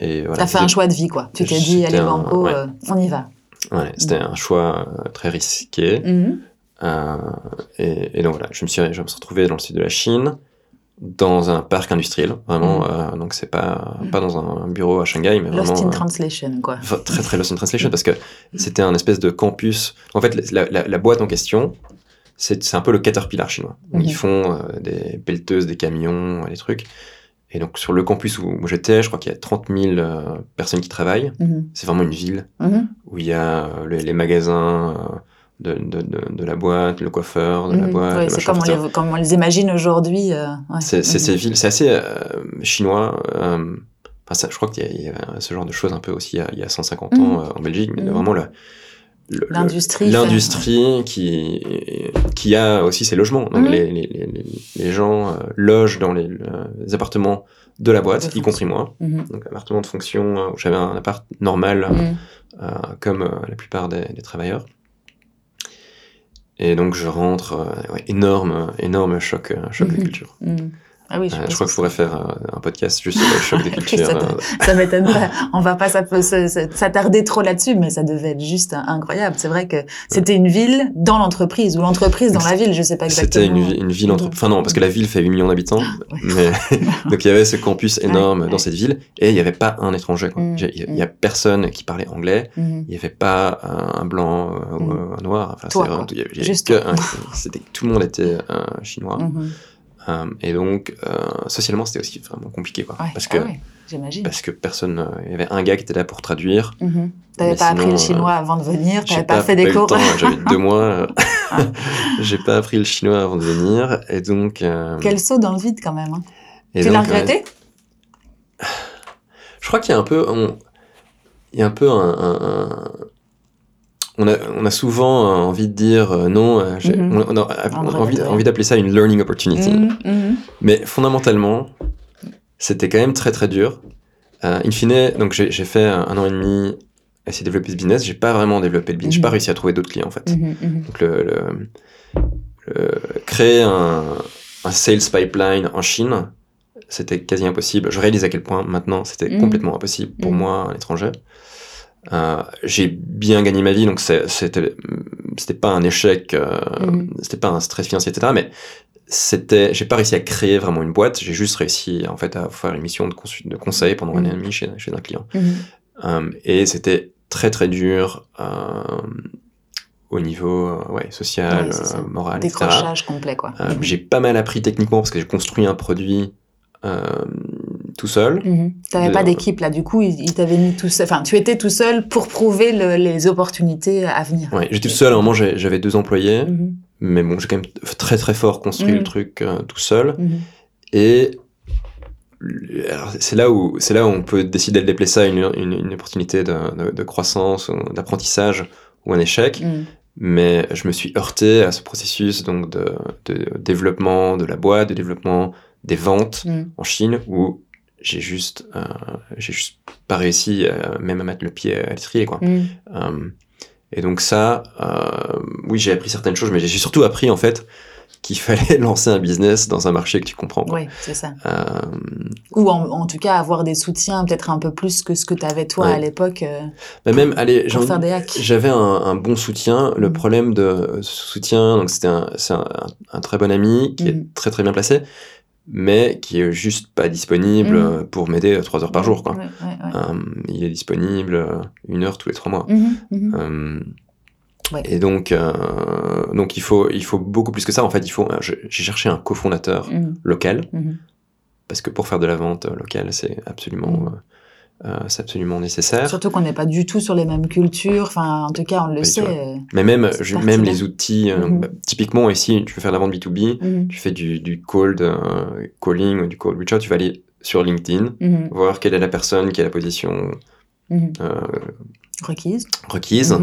Et voilà, fait un choix de vie, quoi. Tu t'es dit, allez, banco, euh, on y va. Ouais, c'était un choix euh, très risqué. Mhm. Euh, et, et, donc voilà, je me, suis, je me suis retrouvé dans le sud de la Chine, dans un parc industriel, vraiment. Mhm. donc c'est pas, mhm. pas dans un bureau à Shanghai, mais lost vraiment. In translation, quoi. Très, très lost in translation, parce que c'était un espèce de campus. En fait, la, la, la boîte en question, c'est un peu le Caterpillar chinois. Ils font des pelleteuses, des camions, des trucs. Et donc sur le campus où, j'étais, je crois qu'il y a 30 000 euh, personnes qui travaillent. Mhm. C'est vraiment une ville mhm. où il y a euh, les, magasins euh, de, de, de, la boîte, le coiffeur de la mhm. boîte. Ouais, c'est comme, on les, comme on les imagine aujourd'hui. Ouais. C'est ces villes, c'est assez chinois. Enfin, ça, je crois qu'il y, y, a ce genre de choses un peu aussi il y a, il y a 150 ans en Belgique, mais vraiment l'industrie l'industrie qui qui a aussi ses logements. Donc mhm. les, les, les, gens euh, logent dans les, appartements de la boîte y compris moi. Mhm. donc appartement de fonction euh, où j'avais un appart normal mhm. euh, comme la plupart des, travailleurs. Et donc je rentre énorme énorme choc choc de culture ah oui, je, euh, crois que je pourrais faire un, podcast juste sur le choc des cultures. ça, ça m'étonne pas. On va pas s'attarder trop là-dessus, mais ça devait être juste incroyable. C'est vrai que c'était une ville dans l'entreprise ou l'entreprise dans la ville, je sais pas exactement. C'était une, une, ville entre, enfin non, parce que la ville fait 8 millions d'habitants, ah, mais donc il y avait ce campus énorme dans cette ville et il y avait pas un étranger. Mm, il y, a mm. personne qui parlait anglais. Mm. Il y avait pas un, blanc euh, ou un noir. Enfin, c'était tout le monde était chinois. Mm-hmm. Euh, et donc, euh, socialement, c'était aussi vraiment compliqué, quoi. parce que, ah parce que personne, euh, il y avait un gars qui était là pour traduire. Tu -hmm. T'avais pas appris le chinois avant de venir, t'avais pas, pas fait des cours. J'avais deux mois, j'ai pas appris le chinois avant de venir, et donc. Quel saut dans le vide quand même. Hein. tu l'as regretté? Je crois qu'il y a un peu, il y a un peu un on a, on a souvent euh, envie de dire euh, non, euh, mhm. on, a, envie, envie d'appeler ça une learning opportunity. Mhm, mhm. Mais fondamentalement, c'était quand même très très dur. in fine, donc j'ai fait un, an et demi à essayer de développer ce business. J'ai pas vraiment développé le business. J'ai pas réussi à trouver d'autres clients en fait. Donc le, créer un, un, sales pipeline en Chine, c'était quasi impossible. Je réalise à quel point maintenant c'était complètement impossible pour moi, un étranger. Euh, j'ai bien gagné ma vie, donc c'était c'était pas un échec, euh, mhm. c'était pas un stress financier, etc. Mais c'était, j'ai pas réussi à créer vraiment une boîte. J'ai juste réussi en fait à faire une mission de, de conseil pendant un an et demi chez, chez un client. Mhm. Euh, et c'était très très dur au niveau ouais, social, moral, Décrochage complet quoi. J'ai pas mal appris techniquement parce que j'ai construit un produit tout seul. Mhm. Tu n'avais pas d'équipe là, du coup, il, t'avait mis tout seul. Enfin, tu étais tout seul pour prouver les opportunités à venir. Oui, j'étais tout seul. À un moment, j'avais deux employés, mhm. mais bon, j'ai quand même très très fort construit le mhm. truc euh, tout seul. Et c'est là où c'est là où on peut décider de déplacer ça une, une, une opportunité de, de, de croissance, d'apprentissage ou un échec. Mais je me suis heurté à ce processus donc de, de développement de la boîte, de développement des ventes en Chine où j'ai juste euh, j'ai juste pas réussi euh, même à mettre le pied à l'étrier quoi. Mm. Euh, et donc ça, oui, j'ai appris certaines choses, mais j'ai surtout appris en fait qu'il fallait lancer un business dans un marché que tu comprends. quoi. Oui, c'est ça. Ou en, en tout cas avoir des soutiens peut-être un peu plus que ce que tu avais toi Ouais. à l'époque mais même, allez, j'avais un, un bon soutien. Le Mhm. problème de ce soutien, donc c'était un, c'est un, un très bon ami qui Mhm. est très très bien placé, mais qui est juste pas disponible Mhm. euh, pour m'aider euh, trois heures par jour. Quoi. Ouais, ouais, ouais. Euh, il est disponible une heure tous les trois mois. Mhm, mhm. Euh. Et donc, euh, donc il faut, il faut beaucoup plus que ça. En fait, il faut. J'ai cherché un cofondateur local parce que pour faire de la vente locale, c'est absolument. Euh, c'est absolument nécessaire. Surtout qu'on n'est pas du tout sur les mêmes cultures. Enfin, en tout cas, on le sait. euh, Mais même, je- même les outils, euh, Mhm. bah, typiquement ici, tu veux faire de la vente B2B, mhm, tu fais du, du cold calling ou du cold reach out, tu vas aller sur LinkedIn, mhm, voir quelle est la personne qui a la position Requise. requise.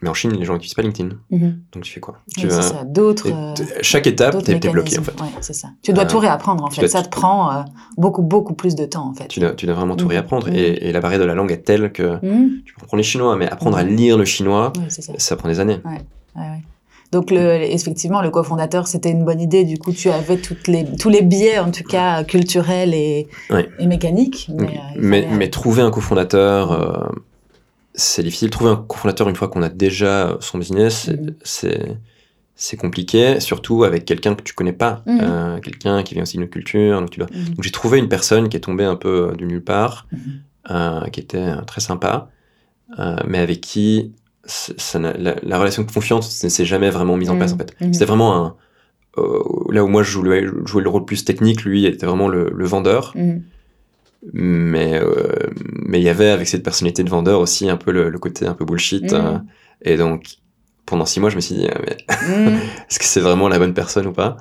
Mais en Chine, les gens n'utilisent pas LinkedIn. mhm. Donc tu fais quoi? Oui, tu c'est vas- ça. D'autres. euh, Chaque étape, t'es t'es bloqué en fait. Ouais, c'est ça. Tu dois Euh, tout réapprendre en fait. dois- Ça te prend euh, beaucoup, beaucoup plus de temps en fait. Tu dois, tu dois vraiment tout Mhm. réapprendre. Mhm. Et, et la barrière de la langue est telle que tu peux apprendre les chinois, mais apprendre à lire le chinois, Oui, ça. ça prend des années. Ouais, ouais. Donc, le, effectivement, le cofondateur, c'était une bonne idée. Du coup, tu avais toutes les, tous les biais, en tout cas, culturels et, mécaniques. Mais, mais, trouver un cofondateur, c'est difficile. Trouver un cofondateur une fois qu'on a déjà son business, c'est- Mhm. c'est c'est compliqué, surtout avec quelqu'un que tu connais pas, Mhm. euh, quelqu'un qui vient aussi d'une culture. Donc, tu dois... Mhm. donc j'ai trouvé une personne qui est tombée un peu euh, de nulle part, euh, qui était très sympa, euh, mais avec qui ça la, la relation de confiance ne s'est jamais vraiment mise en place en fait. C'était vraiment un là où moi je jouais, je jouais le rôle plus technique, lui était vraiment le, le vendeur. Mais euh, mais il y avait avec cette personnalité de vendeur aussi un peu le, le côté un peu bullshit. Mhm. euh, et donc pendant six mois je me suis dit ah, mais Mhm. est-ce que c'est vraiment la bonne personne ou pas?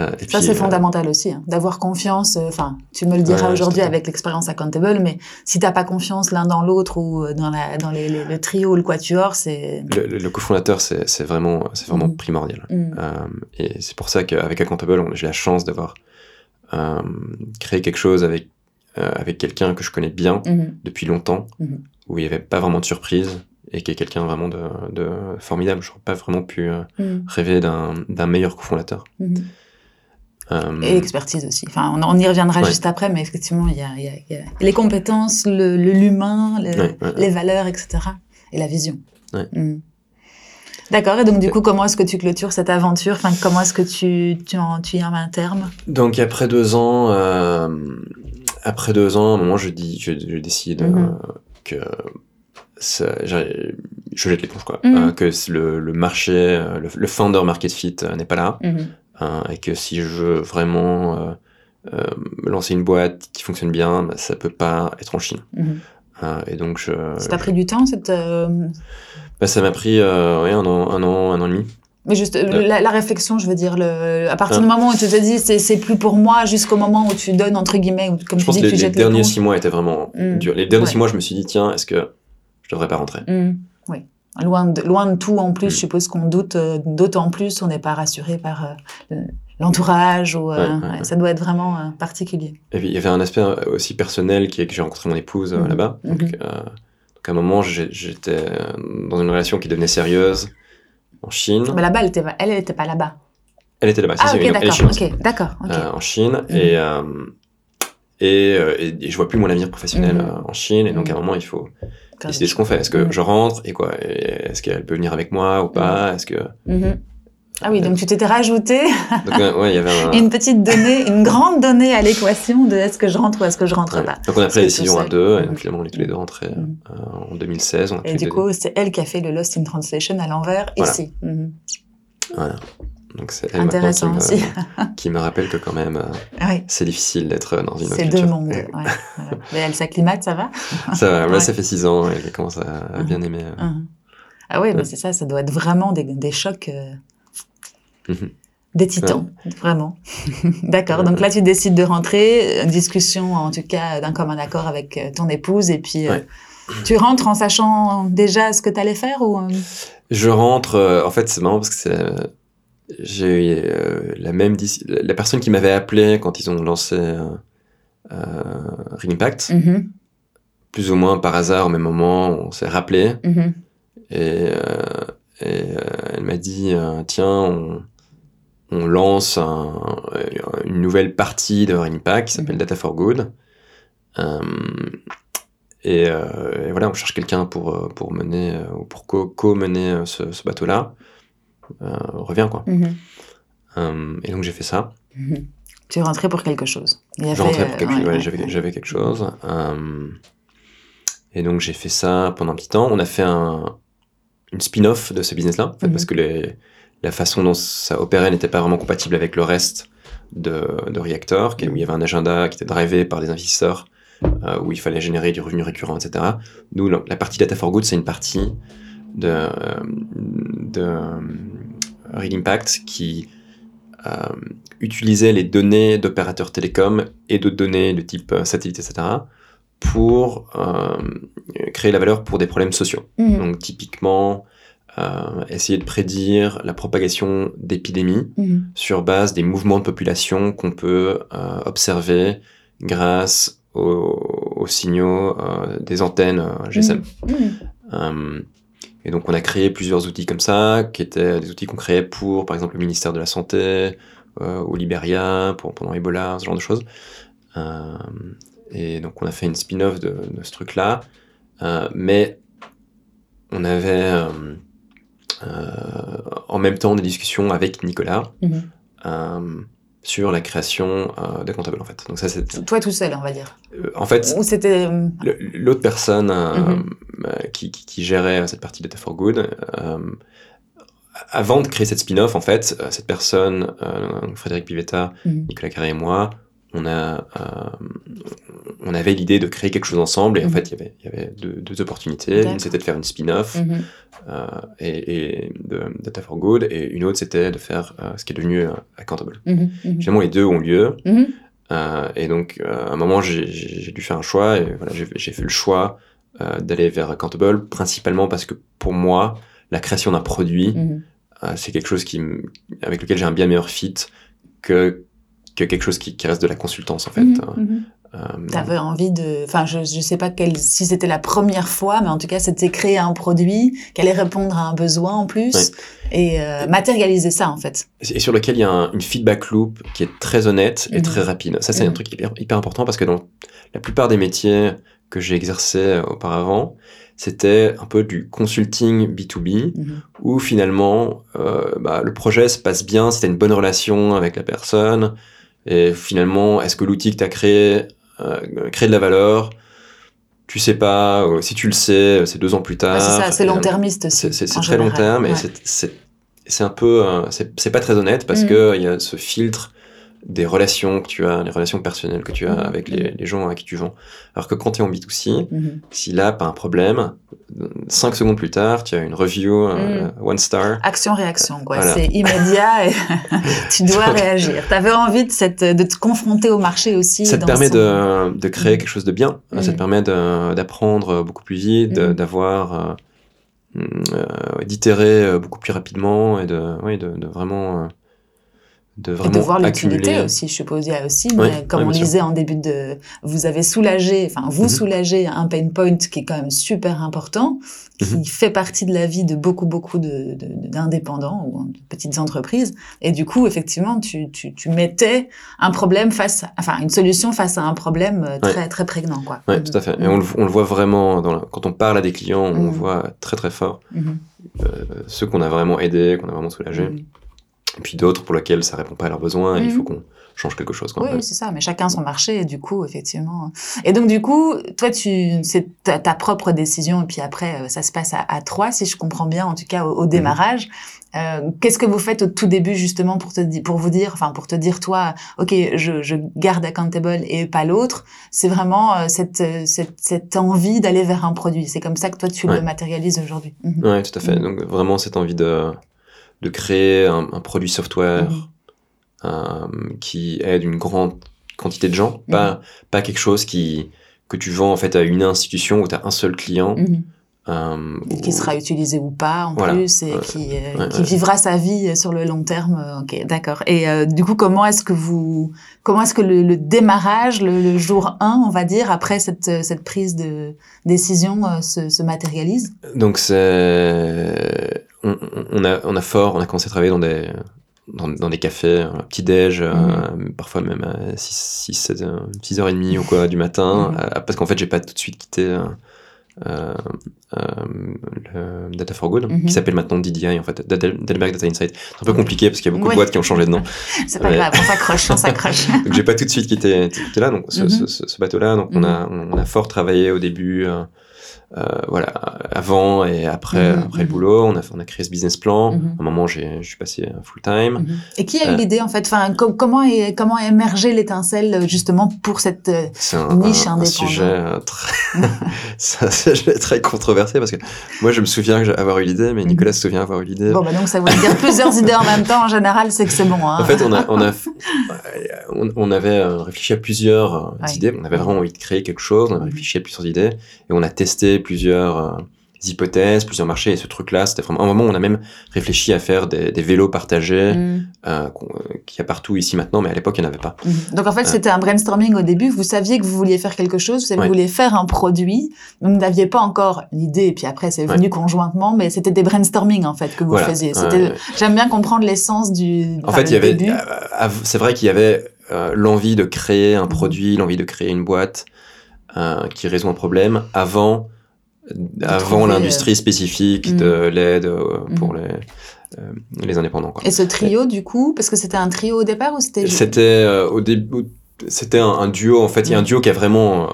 Euh, et Ça, c'est euh, fondamental aussi, hein, d'avoir confiance. Enfin, tu me le diras Ouais, aujourd'hui avec l'expérience Accountable, mais si t'as pas confiance l'un dans l'autre ou dans, la, dans les, les- le trio ou le quatuor, c'est. le, le- le cofondateur c'est c'est vraiment c'est vraiment Mhm. primordial. Et c'est pour ça qu'avec Accountable, on- j'ai la chance d'avoir créé quelque chose avec, euh, avec quelqu'un que je connais bien Mhm. depuis longtemps, Mhm. où il n'y avait pas vraiment de surprise, et qui est quelqu'un vraiment de, de formidable. Je n'aurais pas vraiment pu euh, Mhm. rêver d'un meilleur cofondateur. Euh, Et expertise aussi. Enfin, on, on y reviendra Ouais. juste après, mais effectivement, il y a, y y les compétences, le le- l'humain, le- Ouais, ouais, les valeurs, etc. Et la vision. Ouais. D'accord. Et donc, du coup, comment est-ce que tu clôtures cette aventure? Enfin, comment est-ce que tu, tu, en, tu y en un terme? Donc après deux ans, euh, après deux ans, à un moment, je dis, je, je décide euh, Mhm. que ça- je jette l'éponge quoi, Mhm. Euh, que le, le marché, euh, le, le founder market fit euh, n'est pas là, Mhm. et que si je veux vraiment euh, euh, lancer une boîte qui fonctionne bien, bah, ça peut pas être en Chine. Et donc je, Ça t'a pris du temps, cette. euh, bah, ça m'a pris euh, ouais, un an, un an, un an et demi. Mais juste euh, la, la réflexion, je veux dire, le, à partir du moment où tu te dis c'est c'est plus pour moi, jusqu'au moment où tu donnes entre guillemets, ou comme je tu pense dis, que tu les, les jettes derniers six mois étaient vraiment Mm. durs. Les derniers Ouais. six mois, je me suis dit tiens, est-ce que je devrais pas rentrer? Mm, oui. Loin de, loin de tout, en plus, Mm. je suppose qu'on doute, euh, d'autant plus, on n'est pas rassuré par euh, le- l'entourage, ou euh, ça doit être vraiment particulier. Et puis il y avait un aspect aussi personnel qui est que j'ai rencontré mon épouse là-bas. Donc, Mhm. euh, donc à un moment, j'étais dans une relation qui devenait sérieuse en Chine. Mais là-bas, elle était, elle, elle était pas là-bas. Elle était là-bas, Ah, si, ok, d'accord. Euh, en Chine. Mhm. Et, euh, et, euh, et, et je vois plus mon avenir professionnel Mhm. en Chine. Et donc à un Mhm. moment, il faut décider ce qu'on fait. Est-ce que je rentre et quoi Est-ce qu'elle peut venir avec moi ou pas? Est-ce que. Ah oui, donc tu t'étais rajouté donc euh, ouais, il y avait un. une petite donnée, une grande donnée à l'équation de est-ce que je rentre ou est-ce que je rentre Ouais. pas. Donc on a pris la décision à deux, et donc finalement on est tous les deux rentrés Mhm. euh, en 2016. On a Et du coup, c'est elle qui a fait le Lost in Translation à l'envers Voilà. ici. Deux. Voilà. Donc c'est qui Intéressant me, aussi. qui me rappelle que quand même euh, oui, c'est difficile d'être dans une autre c'est deux mondes. ouais, voilà. Mais elle s'acclimate, ça va? Ça va, là Ouais. ça fait six ans, elle commence à, à bien aimer. euh. Ah oui, mais Ouais. c'est ça, ça doit être vraiment des, des chocs. euh. Des titans, vraiment. D'accord. Donc là, tu décides de rentrer, discussion en tout cas d'un commun accord avec euh, ton épouse, et puis euh, tu rentres en sachant déjà ce que tu allais faire ou Je rentre. en fait, c'est marrant parce que c'est j'ai la même la personne qui m'avait appelé quand ils ont lancé Ring Impact. Mm-hmm. Plus ou moins par hasard, au même moment, on s'est rappelé. Mm-hmm. Et, et elle m'a dit tiens, on on lance une nouvelle partie de Ringpack qui s'appelle mhm. Data for Good. Euh, euh, et, voilà, on cherche quelqu'un pour, euh, pour mener ou pour co-mener ce, bateau-là. reviens quoi. Mhm. et donc j'ai fait ça. Mhm. Tu es rentré pour quelque chose. J'avais j'avais quelque chose. et donc j'ai fait ça pendant un petit temps. On a fait un, une spin-off de ce business-là, parce que les, la façon dont ça opérait n'était pas vraiment compatible avec le reste de, de Reactor, où il y avait un agenda qui était drivé par des investisseurs, euh, où il fallait générer du revenu récurrent, etc. Nous, la partie Data for Good, c'est une partie de, de euh, Real Impact qui euh, utilisait les données d'opérateurs télécoms et de données de type satellite, etc., pour créer la valeur pour des problèmes sociaux. Mmh. Donc, typiquement, euh, essayer de prédire la propagation d'épidémies mhm. sur base des mouvements de population qu'on peut euh, observer grâce aux, signaux euh, des antennes GSM. Mhm. Et donc on a créé plusieurs outils comme ça, qui étaient des outils qu'on créait pour, par exemple, le ministère de la Santé, au Libéria, pour, pendant Ebola, ce genre de choses. et donc on a fait une spin-off de, de, ce truc-là. mais on avait en même temps des discussions avec Nicolas mhm. euh, sur la création euh, de Comptable en fait. Donc ça c'est toi tout seul on va dire. en fait, ou c'était l'autre personne mhm. qui, qui, gérait cette partie de Data for Good. avant de créer cette spin-off, en fait, cette personne, Frédéric Pivetta, mhm. Nicolas Carré et moi, on a, euh, on avait l'idée de créer quelque chose ensemble et en mhm. fait il y avait, il y avait deux, deux opportunités. Une c'était de faire une spin-off mhm. euh, et, de Data for Good et une autre c'était de faire euh, ce qui est devenu Accountable. Mhm. Finalement les deux ont lieu et donc à un moment j'ai dû faire un choix et voilà j'ai fait le choix d'aller vers Accountable principalement parce que pour moi la création d'un produit c'est quelque chose qui avec lequel j'ai un bien meilleur fit que que quelque chose qui, qui, reste de la consultance en fait. Mhm, mhm. Euh, T'avais envie de, enfin, je, je sais pas quel, si c'était la première fois, mais en tout cas, c'était créer un produit qui allait répondre à un besoin en plus et euh, matérialiser ça en fait. Et sur lequel il y a une feedback loop qui est très honnête et mhm. très rapide. Ça, c'est un truc hyper, hyper important parce que dans la plupart des métiers que j'ai exercé auparavant, c'était un peu du consulting B2B, où finalement, euh, bah, le projet se passe bien, c'était une bonne relation avec la personne, et finalement, est-ce que l'outil que tu as créé euh, crée de la valeur? Tu sais pas. Euh, si tu le sais, c'est deux ans plus tard. c'est ça, c'est long-termiste aussi. C'est très long terme et c'est un peu. c'est pas très honnête parce mm. que il y a ce filtre des relations que tu as, les relations personnelles que tu as mhm. avec les, les, gens à qui tu vends. Alors que quand tu es en B2C, mhm. si là, pas un problème, cinq secondes plus tard, tu as une review, mhm. one star. Action-réaction, quoi. C'est immédiat et tu dois réagir. Tu avais envie de, cette, de te confronter au marché aussi. Ça te permet de, de, créer quelque chose de bien. Ça te permet d'apprendre beaucoup plus vite, d'avoir, euh, euh, d'itérer euh, beaucoup plus rapidement et de, oui, de, de vraiment de vraiment et de voir l'utilité aussi, je suppose. Il y a aussi, comme on disait en début de, vous avez soulagé, enfin vous mhm. soulagez un pain point qui est quand même super important, qui mhm. fait partie de la vie de beaucoup beaucoup de d'indépendants ou de petites entreprises. Et du coup, effectivement, tu, tu, tu mettais un problème face, enfin une solution face à un problème euh, très très prégnant, quoi. Ouais, tout à fait. Et on le, on le voit vraiment dans quand on parle à des clients, on voit très très fort euh, ceux qu'on a vraiment aidés, qu'on a vraiment soulagés et puis d'autres pour lesquels ça répond pas à leurs besoins et il faut mhm. qu'on change quelque chose. oui, c'est ça, mais chacun son marché, et du coup, effectivement. Et donc, du coup, toi, tu, c'est ta, propre décision, et puis après, euh, ça se passe à, trois, si je comprends bien, en tout cas, au, mhm. démarrage. Euh, qu'est-ce que vous faites au tout début, justement, pour te, pour vous dire, enfin, pour te dire, toi, OK, je, je garde accountable et pas l'autre. C'est vraiment euh, cette, cette, cette, envie d'aller vers un produit. C'est comme ça que toi, tu le matérialises aujourd'hui. Mhm. Oui, tout à fait. Donc, vraiment, cette envie de, de créer un, produit software mhm. euh, qui aide une grande quantité de gens, pas, pas quelque chose qui, que tu vends en fait à une institution où tu as un seul client. Mhm. euh, Et qui sera utilisé ou pas en Voilà. plus et Ouais. qui, euh, Ouais, qui ouais. vivra sa vie sur le long terme. Ok, d'accord. Et euh, du coup, comment est-ce que vous, comment est-ce que le, le démarrage, le, le jour 1, on va dire, après cette, cette prise de décision, se, se matérialise? Donc c'est on, on a on a fort on a commencé à travailler dans des dans, dans des cafés un petit déj Mhm. parfois même à 6 6 7 euh, 6 heures et demie ou quoi du matin Mhm. euh, parce qu'en fait j'ai pas tout de suite quitté euh, euh, euh, le Data for Good Mhm. qui s'appelle maintenant DDI en fait Del- Delberg Data Insight c'est un peu compliqué parce qu'il y a beaucoup Ouais. de boîtes qui ont changé de nom C'est pas Ouais. grave, on s'accroche, on s'accroche. donc j'ai pas tout de suite quitté, quitté là donc ce, Mhm. ce- ce- ce bateau là donc on a on a fort travaillé au début euh, euh, voilà avant et après Mhm, après le mhm. boulot on a on a créé ce business plan Mhm. à un moment je suis passé full time. Et qui a eu Euh. l'idée en fait? Enfin, co- Comment est comment a émergé l'étincelle euh, justement pour cette euh, c'est un, Niche un- un sujet euh, très un très controversé parce que moi je me souviens avoir eu l'idée mais Nicolas se souvient avoir eu l'idée Bon bah donc ça veut dire plusieurs idées en même temps en général, c'est que c'est bon. Hein. En fait, on, a, on, a, on, on avait euh, réfléchi à plusieurs euh, idées. On avait vraiment envie de créer quelque chose. On avait réfléchi à plusieurs idées. Et on a testé plusieurs euh, hypothèses, plusieurs marchés. Et ce truc-là, c'était vraiment... À un moment, on a même réfléchi à faire des, des vélos partagés euh, euh, qu'il y a partout ici maintenant. Mais à l'époque, il n'y en avait pas. Mhm. Donc en fait, c'était un brainstorming au début. Vous saviez que vous vouliez faire quelque chose, vous saviez que vous vouliez faire un produit. Vous n'aviez pas encore l'idée, et puis après c'est venu conjointement, mais c'était des brainstorming en fait que vous Voilà. faisiez. J'aime bien comprendre l'essence du. En enfin, fait, il y avait... C'est vrai qu'il y avait l'envie de créer un Mhm. produit, l'envie de créer une boîte qui résout un problème avant avant trouver, l'industrie spécifique Mhm. de l'aide euh, pour Mhm. les, euh, les indépendants. Quoi. Et ce trio, du coup, parce que c'était un trio au départ ou c'était C'était euh, au début, c'était un, un duo. En fait, il y a un Mhm. duo qui a vraiment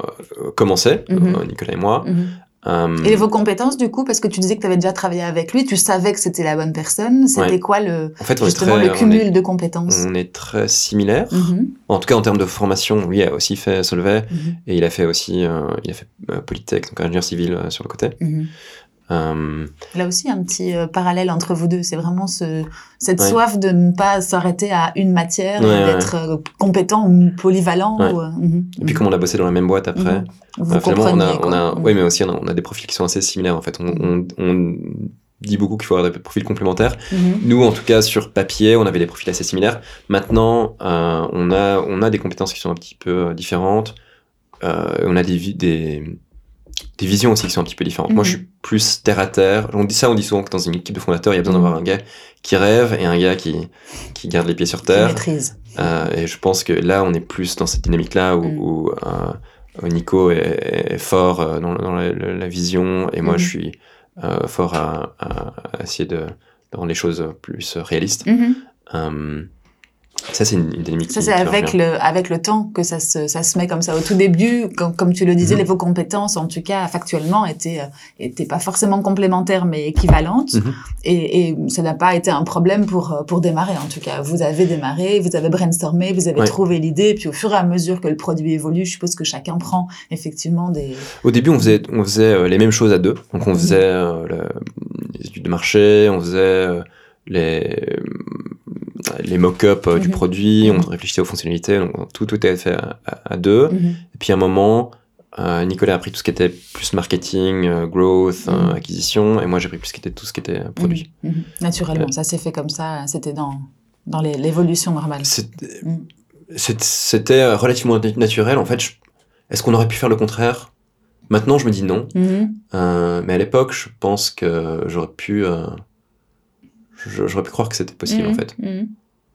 euh, commencé, Mhm. euh, Nicolas et moi. Mhm. Euh, Et vos compétences, du coup, parce que tu disais que tu avais déjà travaillé avec lui, tu savais que c'était la bonne personne. C'était Ouais. quoi le en fait, justement très, le cumul est- de compétences? on est très similaires. Mhm. En tout cas, en termes de formation, lui a aussi fait Solvay Mhm. et il a fait aussi, euh, il a fait euh, Polytech, donc ingénieur civil euh, sur le côté. Mhm. Euh, Là aussi, un petit euh, parallèle entre vous deux. C'est vraiment ce, cette Ouais. soif de ne pas s'arrêter à une matière, Ouais, d'être euh, compétent ou polyvalent. Ou, euh, mhm. et puis, comme on a bossé dans la même boîte après, Mhm. vous finalement, on a, on a, Mhm. oui, mais aussi on a, on a des profils qui sont assez similaires. En fait, on, on, on dit beaucoup qu'il faut avoir des profils complémentaires. Nous, en tout cas, sur papier, on avait des profils assez similaires. Maintenant, euh, on, a, on a des compétences qui sont un petit peu différentes. Euh, on a des, des visions aussi qui sont un petit peu différentes. Moi, Mhm. je suis plus terre à terre. On dit ça, on dit souvent que dans une équipe de fondateurs, il y a besoin Mhm. d'avoir un gars qui rêve et un gars qui, qui garde les pieds sur Qui terre. maîtrise. Euh, et je pense que là, on est plus dans cette dynamique-là où, Mhm. où, euh, Nico est, est fort euh, dans, dans la, la- la vision et moi, Mhm. je suis euh, fort à, à- à essayer de, de rendre les choses plus réalistes. Mhm. Ça, c'est une, une dynamique Ça, c'est avec le, avec le temps que ça se, ça se met comme ça. Au tout début, comme, comme tu le disais, Mhm. les vos compétences, en tout cas, factuellement, étaient, euh, étaient pas forcément complémentaires, mais équivalentes. Mhm. Et, et ça n'a pas été un problème pour, euh, pour démarrer, en tout cas. Vous avez démarré, vous avez brainstormé, vous avez Ouais. trouvé l'idée, puis au fur et à mesure que le produit évolue, je suppose que chacun prend effectivement des... Au début, on faisait, on faisait euh, les mêmes choses à deux. Donc, on Mhm. faisait euh, le- les études de marché, on faisait les, les mock-ups euh, du Mhm. produit, on Mhm. réfléchissait aux fonctionnalités. Donc, tout, tout était fait à, à- à deux. Mhm. Et puis à un moment, euh, Nicolas a pris tout ce qui était plus marketing, euh, growth, euh, acquisition, et moi j'ai pris plus ce qui était tout ce qui était euh, produit. Naturellement, Euh. ça s'est fait comme ça, c'était dans, dans l'évolution normale. C'était relativement nat- naturel. En fait, est-ce qu'on aurait pu faire le contraire? Maintenant, je me dis non. Euh, mais à l'époque, je pense que j'aurais pu, euh, j'aurais pu croire que c'était possible en fait.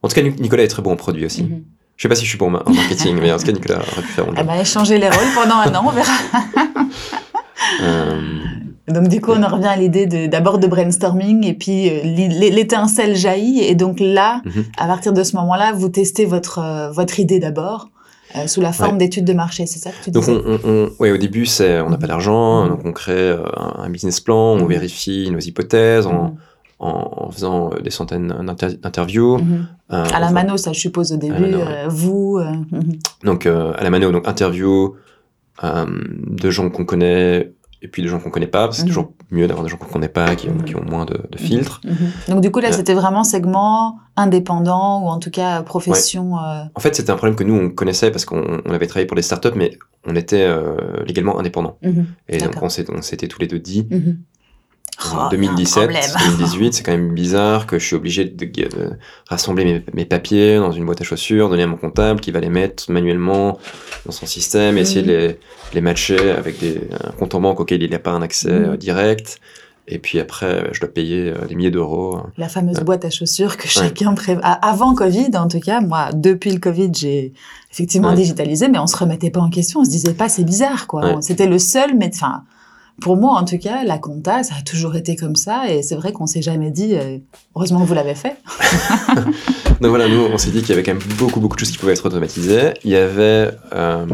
En tout cas, Nic- Nicolas est très bon en produit aussi. Mhm. Je sais pas si je suis bon en ma- en marketing, mais en tout cas, Nicolas aurait pu faire Eh ben, échanger les rôles pendant un an, on verra. Euh, Donc du coup, on en revient à l'idée d'abord de brainstorming et puis euh, l'étincelle jaillit et donc là, Mhm. à partir de ce moment-là, vous testez votre euh, votre idée d'abord euh, sous la forme Ouais. d'études de marché, c'est ça que tu Donc, disais? on, on, on- ouais, au début, c'est, on n'a pas d'argent, Mhm. donc on crée un, un business plan, on Mhm. vérifie nos hypothèses Mhm. En, en faisant euh, des centaines d'inter- d'interviews. Mhm. Euh, À la mano, ça je suppose au début, mano, ouais. euh, vous. mhm. Donc, à la mano, donc interview de gens qu'on connaît et puis des gens qu'on connaît pas. parce que C'est Mhm. toujours mieux d'avoir des gens qu'on connaît pas, qui ont, qui ont moins de, de filtres. Donc du coup là, c'était vraiment segment indépendant ou en tout cas profession. euh, En fait, c'était un problème que nous, on connaissait parce qu'on on avait travaillé pour des startups, mais on était euh, légalement indépendants. mhm, Et donc, on s'était tous les deux dit. Oh, en il y a un 2017, problème. 2018, c'est quand même bizarre que je suis obligé de, de rassembler mes, mes papiers dans une boîte à chaussures, donner à mon comptable qui va les mettre manuellement dans son système, et essayer de les, de les matcher avec des, un compte en banque auquel il n'y a pas un accès Mhm. euh, direct. Et puis après, je dois payer euh, des milliers d'euros. La fameuse Ouais. boîte à chaussures que chacun prévoit. Avant Covid, en tout cas, moi, depuis le Covid, j'ai effectivement Ouais. digitalisé, mais on se remettait pas en question. On se disait pas, c'est bizarre, quoi. Ouais. C'était le seul, mais enfin, pour moi, en tout cas, la compta, ça a toujours été comme ça, et c'est vrai qu'on s'est jamais dit, euh, heureusement que vous l'avez fait. Donc voilà, nous, on s'est dit qu'il y avait quand même beaucoup, beaucoup de choses qui pouvaient être automatisées. Il y avait euh,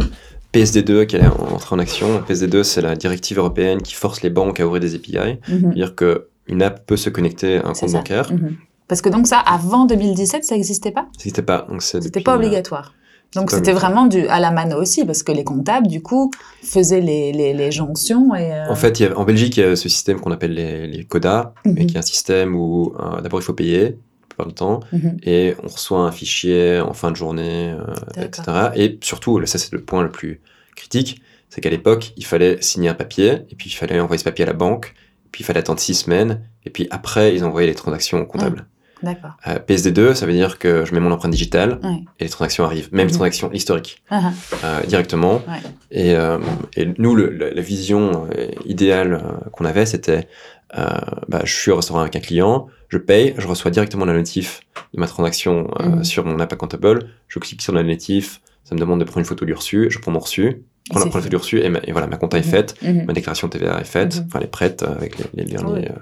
PSD2 qui allait entrer en action. PSD2, c'est la directive européenne qui force les banques à ouvrir des API. Mhm. C'est-à-dire qu'une app peut se connecter à un compte ça. bancaire. Mhm. Parce que donc ça, avant 2017, ça n'existait pas? Ça n'existait pas. C'était pas obligatoire. Donc pas c'était vraiment du à la mano aussi, parce que les comptables, du coup, faisaient les, les, les jonctions et. euh, En fait, il y a- en Belgique, il y a ce système qu'on appelle les, les CODA, Mhm. et qui est un système où euh, d'abord il faut payer, plupart du temps, mhm. et on reçoit un fichier en fin de journée, euh, etc. Et surtout, ça c'est le point le plus critique, c'est qu'à l'époque, il fallait signer un papier, et puis il fallait envoyer ce papier à la banque, puis il fallait attendre six semaines, et puis après, ils envoyaient les transactions au comptable. D'accord. Euh, PSD2, ça veut dire que je mets mon empreinte digitale, et les transactions arrivent, même les Mhm. transactions historiques, Ah, ah. euh, directement. Ouais. Et, euh, et nous, le- la, la vision idéale qu'on avait, c'était, bah, je suis au restaurant avec un client, je paye, je reçois directement la notif de ma transaction Mhm. sur mon app accountable, je clique sur la notif, ça me demande de prendre une photo du reçu, je prends mon reçu, prends la c'est prends la fait. photo du reçu, et, ma- et voilà, ma compta est Mhm. faite, ma déclaration TVA est faite, Mhm. enfin elle est prête euh, avec les, les derniers. Euh,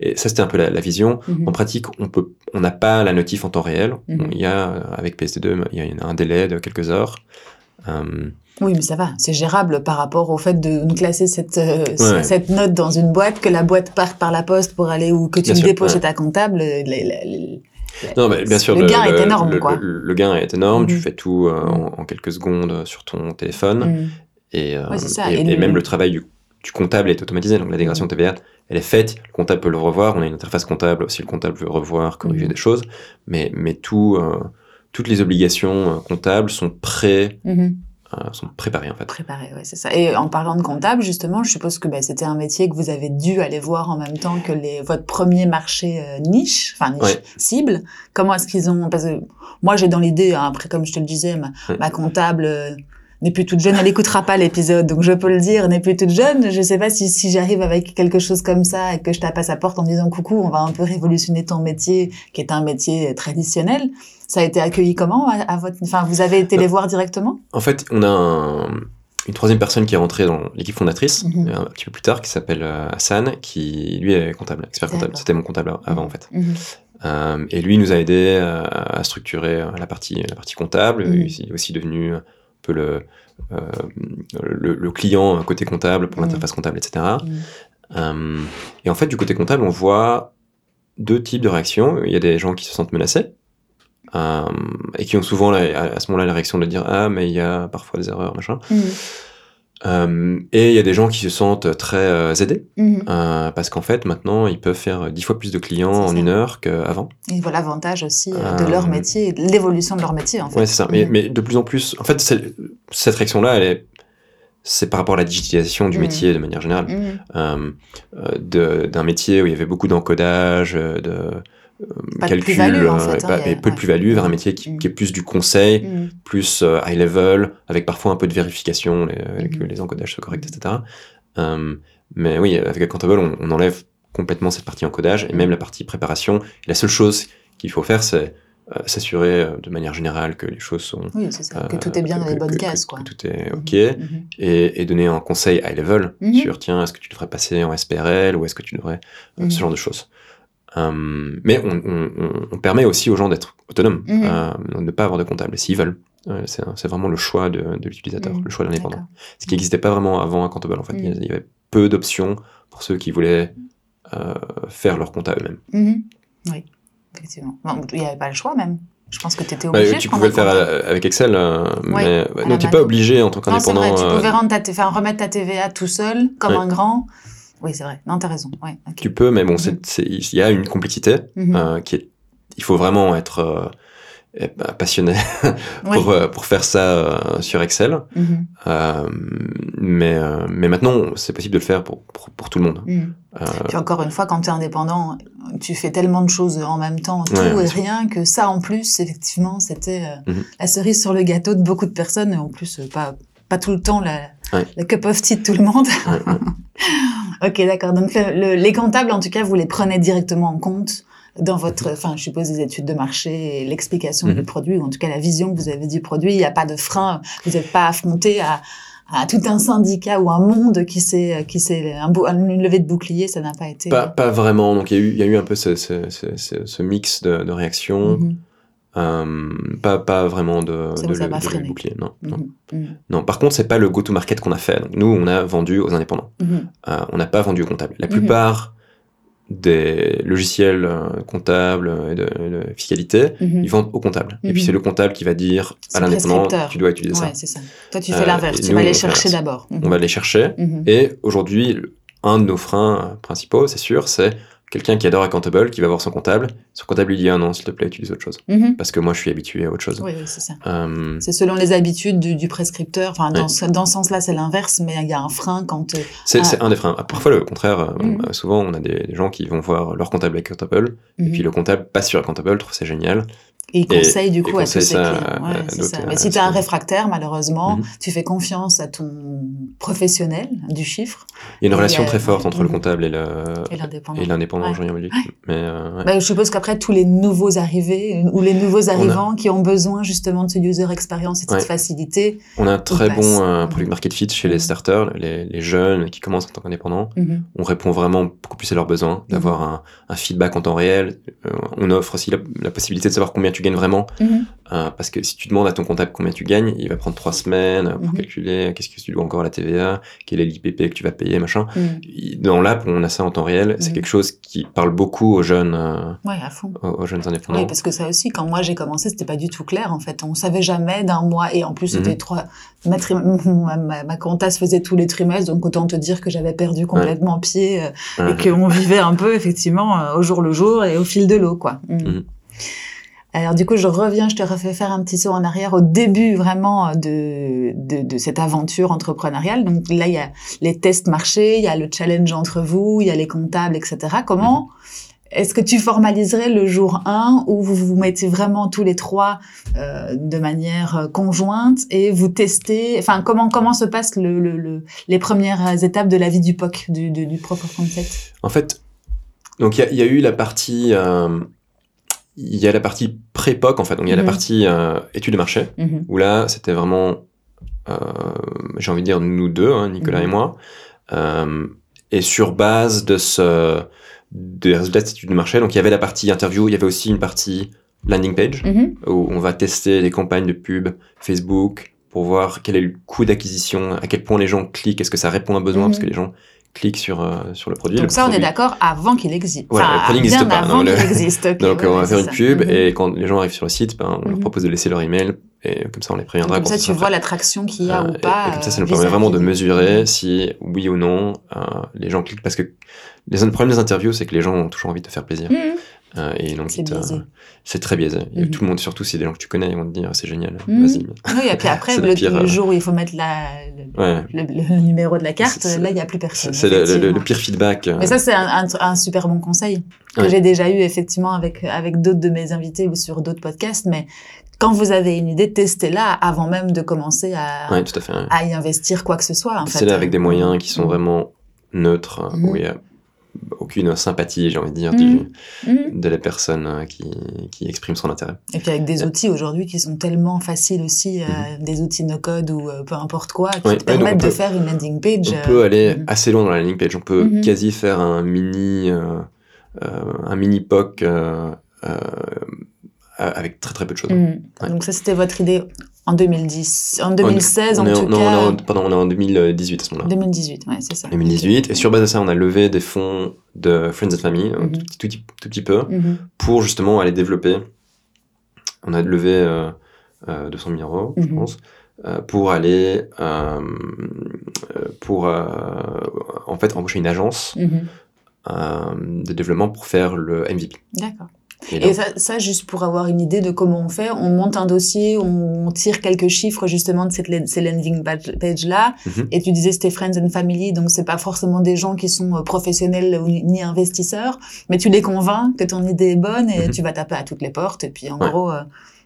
et ça, c'était un peu la, la vision. En pratique, on peut, on n'a pas la notif en temps réel. Il y a, euh, avec PSD2, il y a un délai de quelques heures. Euh, Oui, mais ça va, c'est gérable par rapport au fait de nous classer cette, euh, Ouais. cette note dans une boîte, que la boîte parte par la poste pour aller ou que tu sûr, déposes ouais. ta comptable. les- les- les- Non, mais bien sûr, Le gain est énorme, le, quoi. Le, gain est énorme. Tu Mhm. fais tout euh, Mhm. en, en quelques secondes sur ton téléphone. Et, euh, Ouais, c'est ça. et, Et même le travail du, du comptable est automatisé. Donc la déclaration TVA, elle est faite. Le comptable peut le revoir. On a une interface comptable si le comptable veut revoir, corriger des choses. Mais, mais tout, euh, toutes les obligations euh, comptables sont, pré, euh, sont préparées en fait. Préparé, ouais, c'est ça. Et en parlant de comptable, justement, je suppose que bah, c'était un métier que vous avez dû aller voir en même temps que les, votre premier marché euh, niche, enfin niche Ouais. cible. Comment est-ce qu'ils ont Parce que moi, j'ai dans l'idée, hein, après, comme je te le disais, ma, comptable euh, n'est plus toute jeune. Elle écoutera pas l'épisode, donc je peux le dire, n'est plus toute jeune. Je sais pas si, si j'arrive avec quelque chose comme ça et que je tape à sa porte en disant coucou, on va un peu révolutionner ton métier, qui est un métier traditionnel. Ça a été accueilli comment à, à votre Enfin, vous avez été les voir directement? En fait, on a un- une troisième personne qui est rentrée dans l'équipe fondatrice Mhm. euh, un petit peu plus tard, qui s'appelle euh, Hassan, qui lui est comptable, expert comptable. C'était mon comptable avant en fait. Mhm. Euh, et lui nous a aidé à, à structurer euh, la partie, la partie comptable. Mhm. Il est aussi devenu un peu le, euh, le, le client côté comptable pour Mhm. l'interface comptable, etc. Mhm. Euh, et en fait, du côté comptable, on voit deux types de réactions. Il y a des gens qui se sentent menacés euh, et qui ont souvent la- à, ce moment-là la réaction de dire ah mais il y a parfois des erreurs machin. Mhm. Euh, et il y a des gens qui se sentent très euh, aidés Mhm. euh, parce qu'en fait maintenant ils peuvent faire dix fois plus de clients en une heure qu'avant. Ils voient l'avantage aussi de leur métier, de l'évolution de leur métier en fait. Ouais, c'est ça. Mais, Mhm. mais de plus en plus, en fait, cette réaction-là, elle est, c'est par rapport à la digitalisation du métier de manière générale. Euh, de- d'un métier où il y avait beaucoup d'encodage, de Pas de calcul, en euh, fait, hein, pas- a- peu de plus-value vers un métier qui, qui est plus du conseil, Mhm. plus euh, high level, avec parfois un peu de vérification, les, Mhm. que les encodages soient corrects, etc. Euh, mais oui, avec Accountable, on, on enlève complètement cette partie encodage et même la partie préparation. Et la seule chose qu'il faut faire, c'est euh, s'assurer euh, de manière générale que les choses sont Oui, c'est ça, que euh, tout est bien dans les bonnes que- cases. que- quoi. que tout est Mhm. ok Mhm. et, et donner un conseil high level sur tiens est-ce que tu devrais passer en SPRL ou est-ce que tu devrais euh, ce genre de choses Euh, mais on, on- on- on permet aussi aux gens d'être autonomes Mhm. euh, de ne pas avoir de comptable s'ils veulent Euh, c'est vraiment le choix de, de l'utilisateur Mhm. le choix de l'indépendant ce qui n'existait pas vraiment avant Accountable en fait Mhm. il y avait peu d'options pour ceux qui voulaient euh, faire leur compte à eux-mêmes Mhm. Oui, effectivement. Bon, il n'y avait pas le choix même. Je pense que tu étais Bah, obligé. tu pouvais le faire avec Excel, euh, mais à ouais, non, t'es main. pas obligé en tant qu'indépendant. tu pouvais rendre ta t- enfin, remettre ta TVA tout seul, comme Ouais. un grand. Oui, c'est vrai. Non, t'as raison. Ouais. Tu peux, mais bon, Mhm. il y a une complexité Mhm. euh, qui est. Il faut vraiment être euh, eh ben, passionné Oui. pour, euh, pour faire ça sur Excel. Mhm. Mais, mais maintenant, c'est possible de le faire pour, pour, pour tout le monde. Puis encore une fois, quand tu es indépendant, tu fais tellement de choses en même temps, tout Ouais, et rien, que ça en plus, effectivement, c'était la cerise sur le gâteau de beaucoup de personnes, et en plus, pas, pas tout le temps la, Ouais. la cup of tea de tout le monde. ouais, ok, d'accord. Donc le- le- les comptables, en tout cas, vous les prenez directement en compte dans votre, enfin, je suppose, les études de marché et l'explication Mhm. du produit, ou en tout cas la vision que vous avez du produit. Il n'y a pas de frein, vous n'êtes pas affronté à, à tout un syndicat ou un monde qui s'est, qui s'est, un une levée de bouclier, ça n'a pas été. Pas, pas vraiment. Donc, il y, a eu- il y a eu un peu ce, ce, ce, ce- ce mix de, de réactions. Mhm. Euh, pas, pas vraiment de, Ça de, le- de bouclier. Non, non. Mhm. Mhm. non. Par contre, c'est pas le go-to-market qu'on a fait. Donc, nous, on a vendu aux indépendants. Mhm. Euh, on n'a pas vendu aux comptables. La plupart des logiciels euh, comptables et de, de fiscalité, ils vendent aux comptables. Et puis c'est le comptable qui va dire à l'indépendant, tu dois utiliser ça. Ouais, ça. Toi, tu fais l'inverse. Tu nous, vas les chercher d'abord. On va les chercher. Et aujourd'hui, un de nos freins principaux, c'est sûr, c'est quelqu'un qui adore Accountable, qui va voir son comptable. Son comptable lui dit ah non, s'il te plaît, utilise autre chose. Mhm. Parce que moi, je suis habitué à autre chose. Oui, oui, c'est ça. Euh, C'est selon les habitudes du, du prescripteur. Enfin, dans, dans ce sens-là, c'est l'inverse, mais il y a un frein quand. euh, c'est Ah. c'est un des freins. Parfois, le contraire, euh, Mhm. souvent, on a des, des gens qui vont voir leur comptable Accountable, et mhm. puis le comptable passe sur Accountable, trouve c'est génial. Et il et- conseille du coup à tous ses clients. Ouais, ça. euh, Mais si tu es un réfractaire, malheureusement, Mhm. tu fais confiance à ton professionnel du chiffre Il y a une relation euh, très forte entre le mhm. comptable et le et l'indépendant. et l'indépendant Ouais. Belgique. Mais euh, ouais. Bah, je suppose qu'après, tous les nouveaux arrivés euh, ou les nouveaux arrivants qui ont besoin justement de ce user experience et de cette Ouais. facilité. on a un très bon euh, Mhm. product market fit chez les starters, les, les jeunes qui commencent en tant qu'indépendants. Mhm. On répond vraiment beaucoup plus à leurs besoins, d'avoir un, un feedback en temps réel. Euh, on offre aussi la, la possibilité de savoir combien tu gagnes vraiment. Mhm. Euh, parce que si tu demandes à ton comptable combien tu gagnes, il va prendre trois semaines pour Mhm. calculer qu'est-ce que tu dois encore à la TVA, quel est l'IPP que tu vas payer, machin. Mhm. Dans l'app, on a ça en temps réel. C'est Mhm. quelque chose qui parle beaucoup aux jeunes, euh, Ouais, à fond. aux, aux jeunes indépendants. Oui, parce que ça aussi, quand moi j'ai commencé, c'était pas du tout clair en fait. On savait jamais d'un mois et en plus c'était Mhm. trois. Ma, tri- ma, ma, ma compta se faisait tous les trimestres, donc autant te dire que j'avais perdu complètement pied euh, Ouais. et qu'on vivait un peu effectivement euh, au jour le jour et au fil de l'eau quoi. Mhm. Mhm. Alors du coup, je reviens, je te refais faire un petit saut en arrière au début vraiment de, de, de cette aventure entrepreneuriale. Donc là, il y a les tests marchés, il y a le challenge entre vous, il y a les comptables, etc. Comment est-ce que tu formaliserais le jour 1 où vous vous mettez vraiment tous les trois euh, de manière euh, conjointe et vous testez? Enfin, comment comment se passent le, le, le- les premières étapes de la vie du POC, du, du, du Concept? En fait, donc il y a- il y, a eu la partie, euh, il y a la partie pré-POC en fait, donc il y a Mhm. la partie euh, étude de marché Mhm. où là c'était vraiment, euh, j'ai envie de dire nous deux, hein, Nicolas Mhm. et moi, euh, et sur base de ce, des résultats de cette étude de marché, donc il y avait la partie interview, il y avait aussi une partie landing page Mhm. où on va tester les campagnes de pub Facebook pour voir quel est le coût d'acquisition, à quel point les gens cliquent, est-ce que ça répond à un besoin, Mhm. parce que les gens cliquent sur, euh, sur le produit. Donc le ça, on est d'accord avant qu'il existe. Voilà, Enfin, le produit bien n'existe pas, avant non, le- existe. Donc ouais, on va faire une pub Mhm. et quand les gens arrivent sur le site, ben, on Mhm. leur propose de laisser leur email et comme ça on les préviendra Comme ça, tu vois l'attraction qu'il y a Euh, ou pas. Et, comme ça, ça nous permet vraiment de mesurer Mhm. si oui ou non euh, les gens cliquent parce que les le problème des interviews, c'est que les gens ont toujours envie de te faire plaisir. Mhm. Euh, et donc C'est biaisé. très biaisé. Et Mhm. tout le monde, surtout si c'est des gens que tu connais, ils vont te dire c'est génial, Mhm. vas-y. Oui, et puis après, le le, pire, le euh, jour où il faut mettre la, le, Ouais. le- le numéro de la carte, là, il n'y a plus personne. c'est le, pire feedback. euh, Mais ça, c'est un, un, un super bon conseil que Ouais. j'ai déjà eu effectivement avec, avec d'autres de mes invités ou sur d'autres podcasts. Mais quand vous avez une idée, testez-la avant même de commencer à, Ouais, tout à fait. ouais. à y investir quoi que ce soit. Là avec des moyens qui sont Mhm. vraiment neutres, où il y a aucune sympathie, j'ai envie de dire, Mhm. du- Mhm. de la personne euh, qui, qui exprime son intérêt. Et puis avec des outils aujourd'hui qui sont tellement faciles aussi, euh, des outils no-code ou euh, peu importe quoi, qui Mhm. Ouais, te ouais, permettent de peut- faire une landing page. On euh, peut aller mhm. assez loin dans la landing page. On peut Mhm. quasi faire un mini, euh, euh, un mini POC euh, euh, avec très très peu de choses. Mhm. Ouais. Donc ça, c'était votre idée en 2010, en 2016 on en tout non, cas. on est en, pardon, on est en 2018 à ce moment-là. 2018, ouais, c'est ça. 2018. Et sur base de ça, on a levé des fonds de Friends and Family, un Mhm. tout, petit- tout, tout petit peu, Mhm. pour justement aller développer on a levé euh, euh, 200 000 euros, je Mhm. pense, euh, pour aller, euh, euh, pour euh, en fait embaucher une agence euh, de développement pour faire le MVP. D'accord. Et ça, ça, juste pour avoir une idée de comment on fait, on monte un dossier, on tire quelques chiffres justement de cette, ces landing page- page-là. Mhm. Et tu disais c'était friends and family, donc c'est pas forcément des gens qui sont euh, professionnels ou ni investisseurs, mais tu les convaincs que ton idée est bonne et Mhm. tu vas taper à toutes les portes. Et puis en Ouais. gros, euh,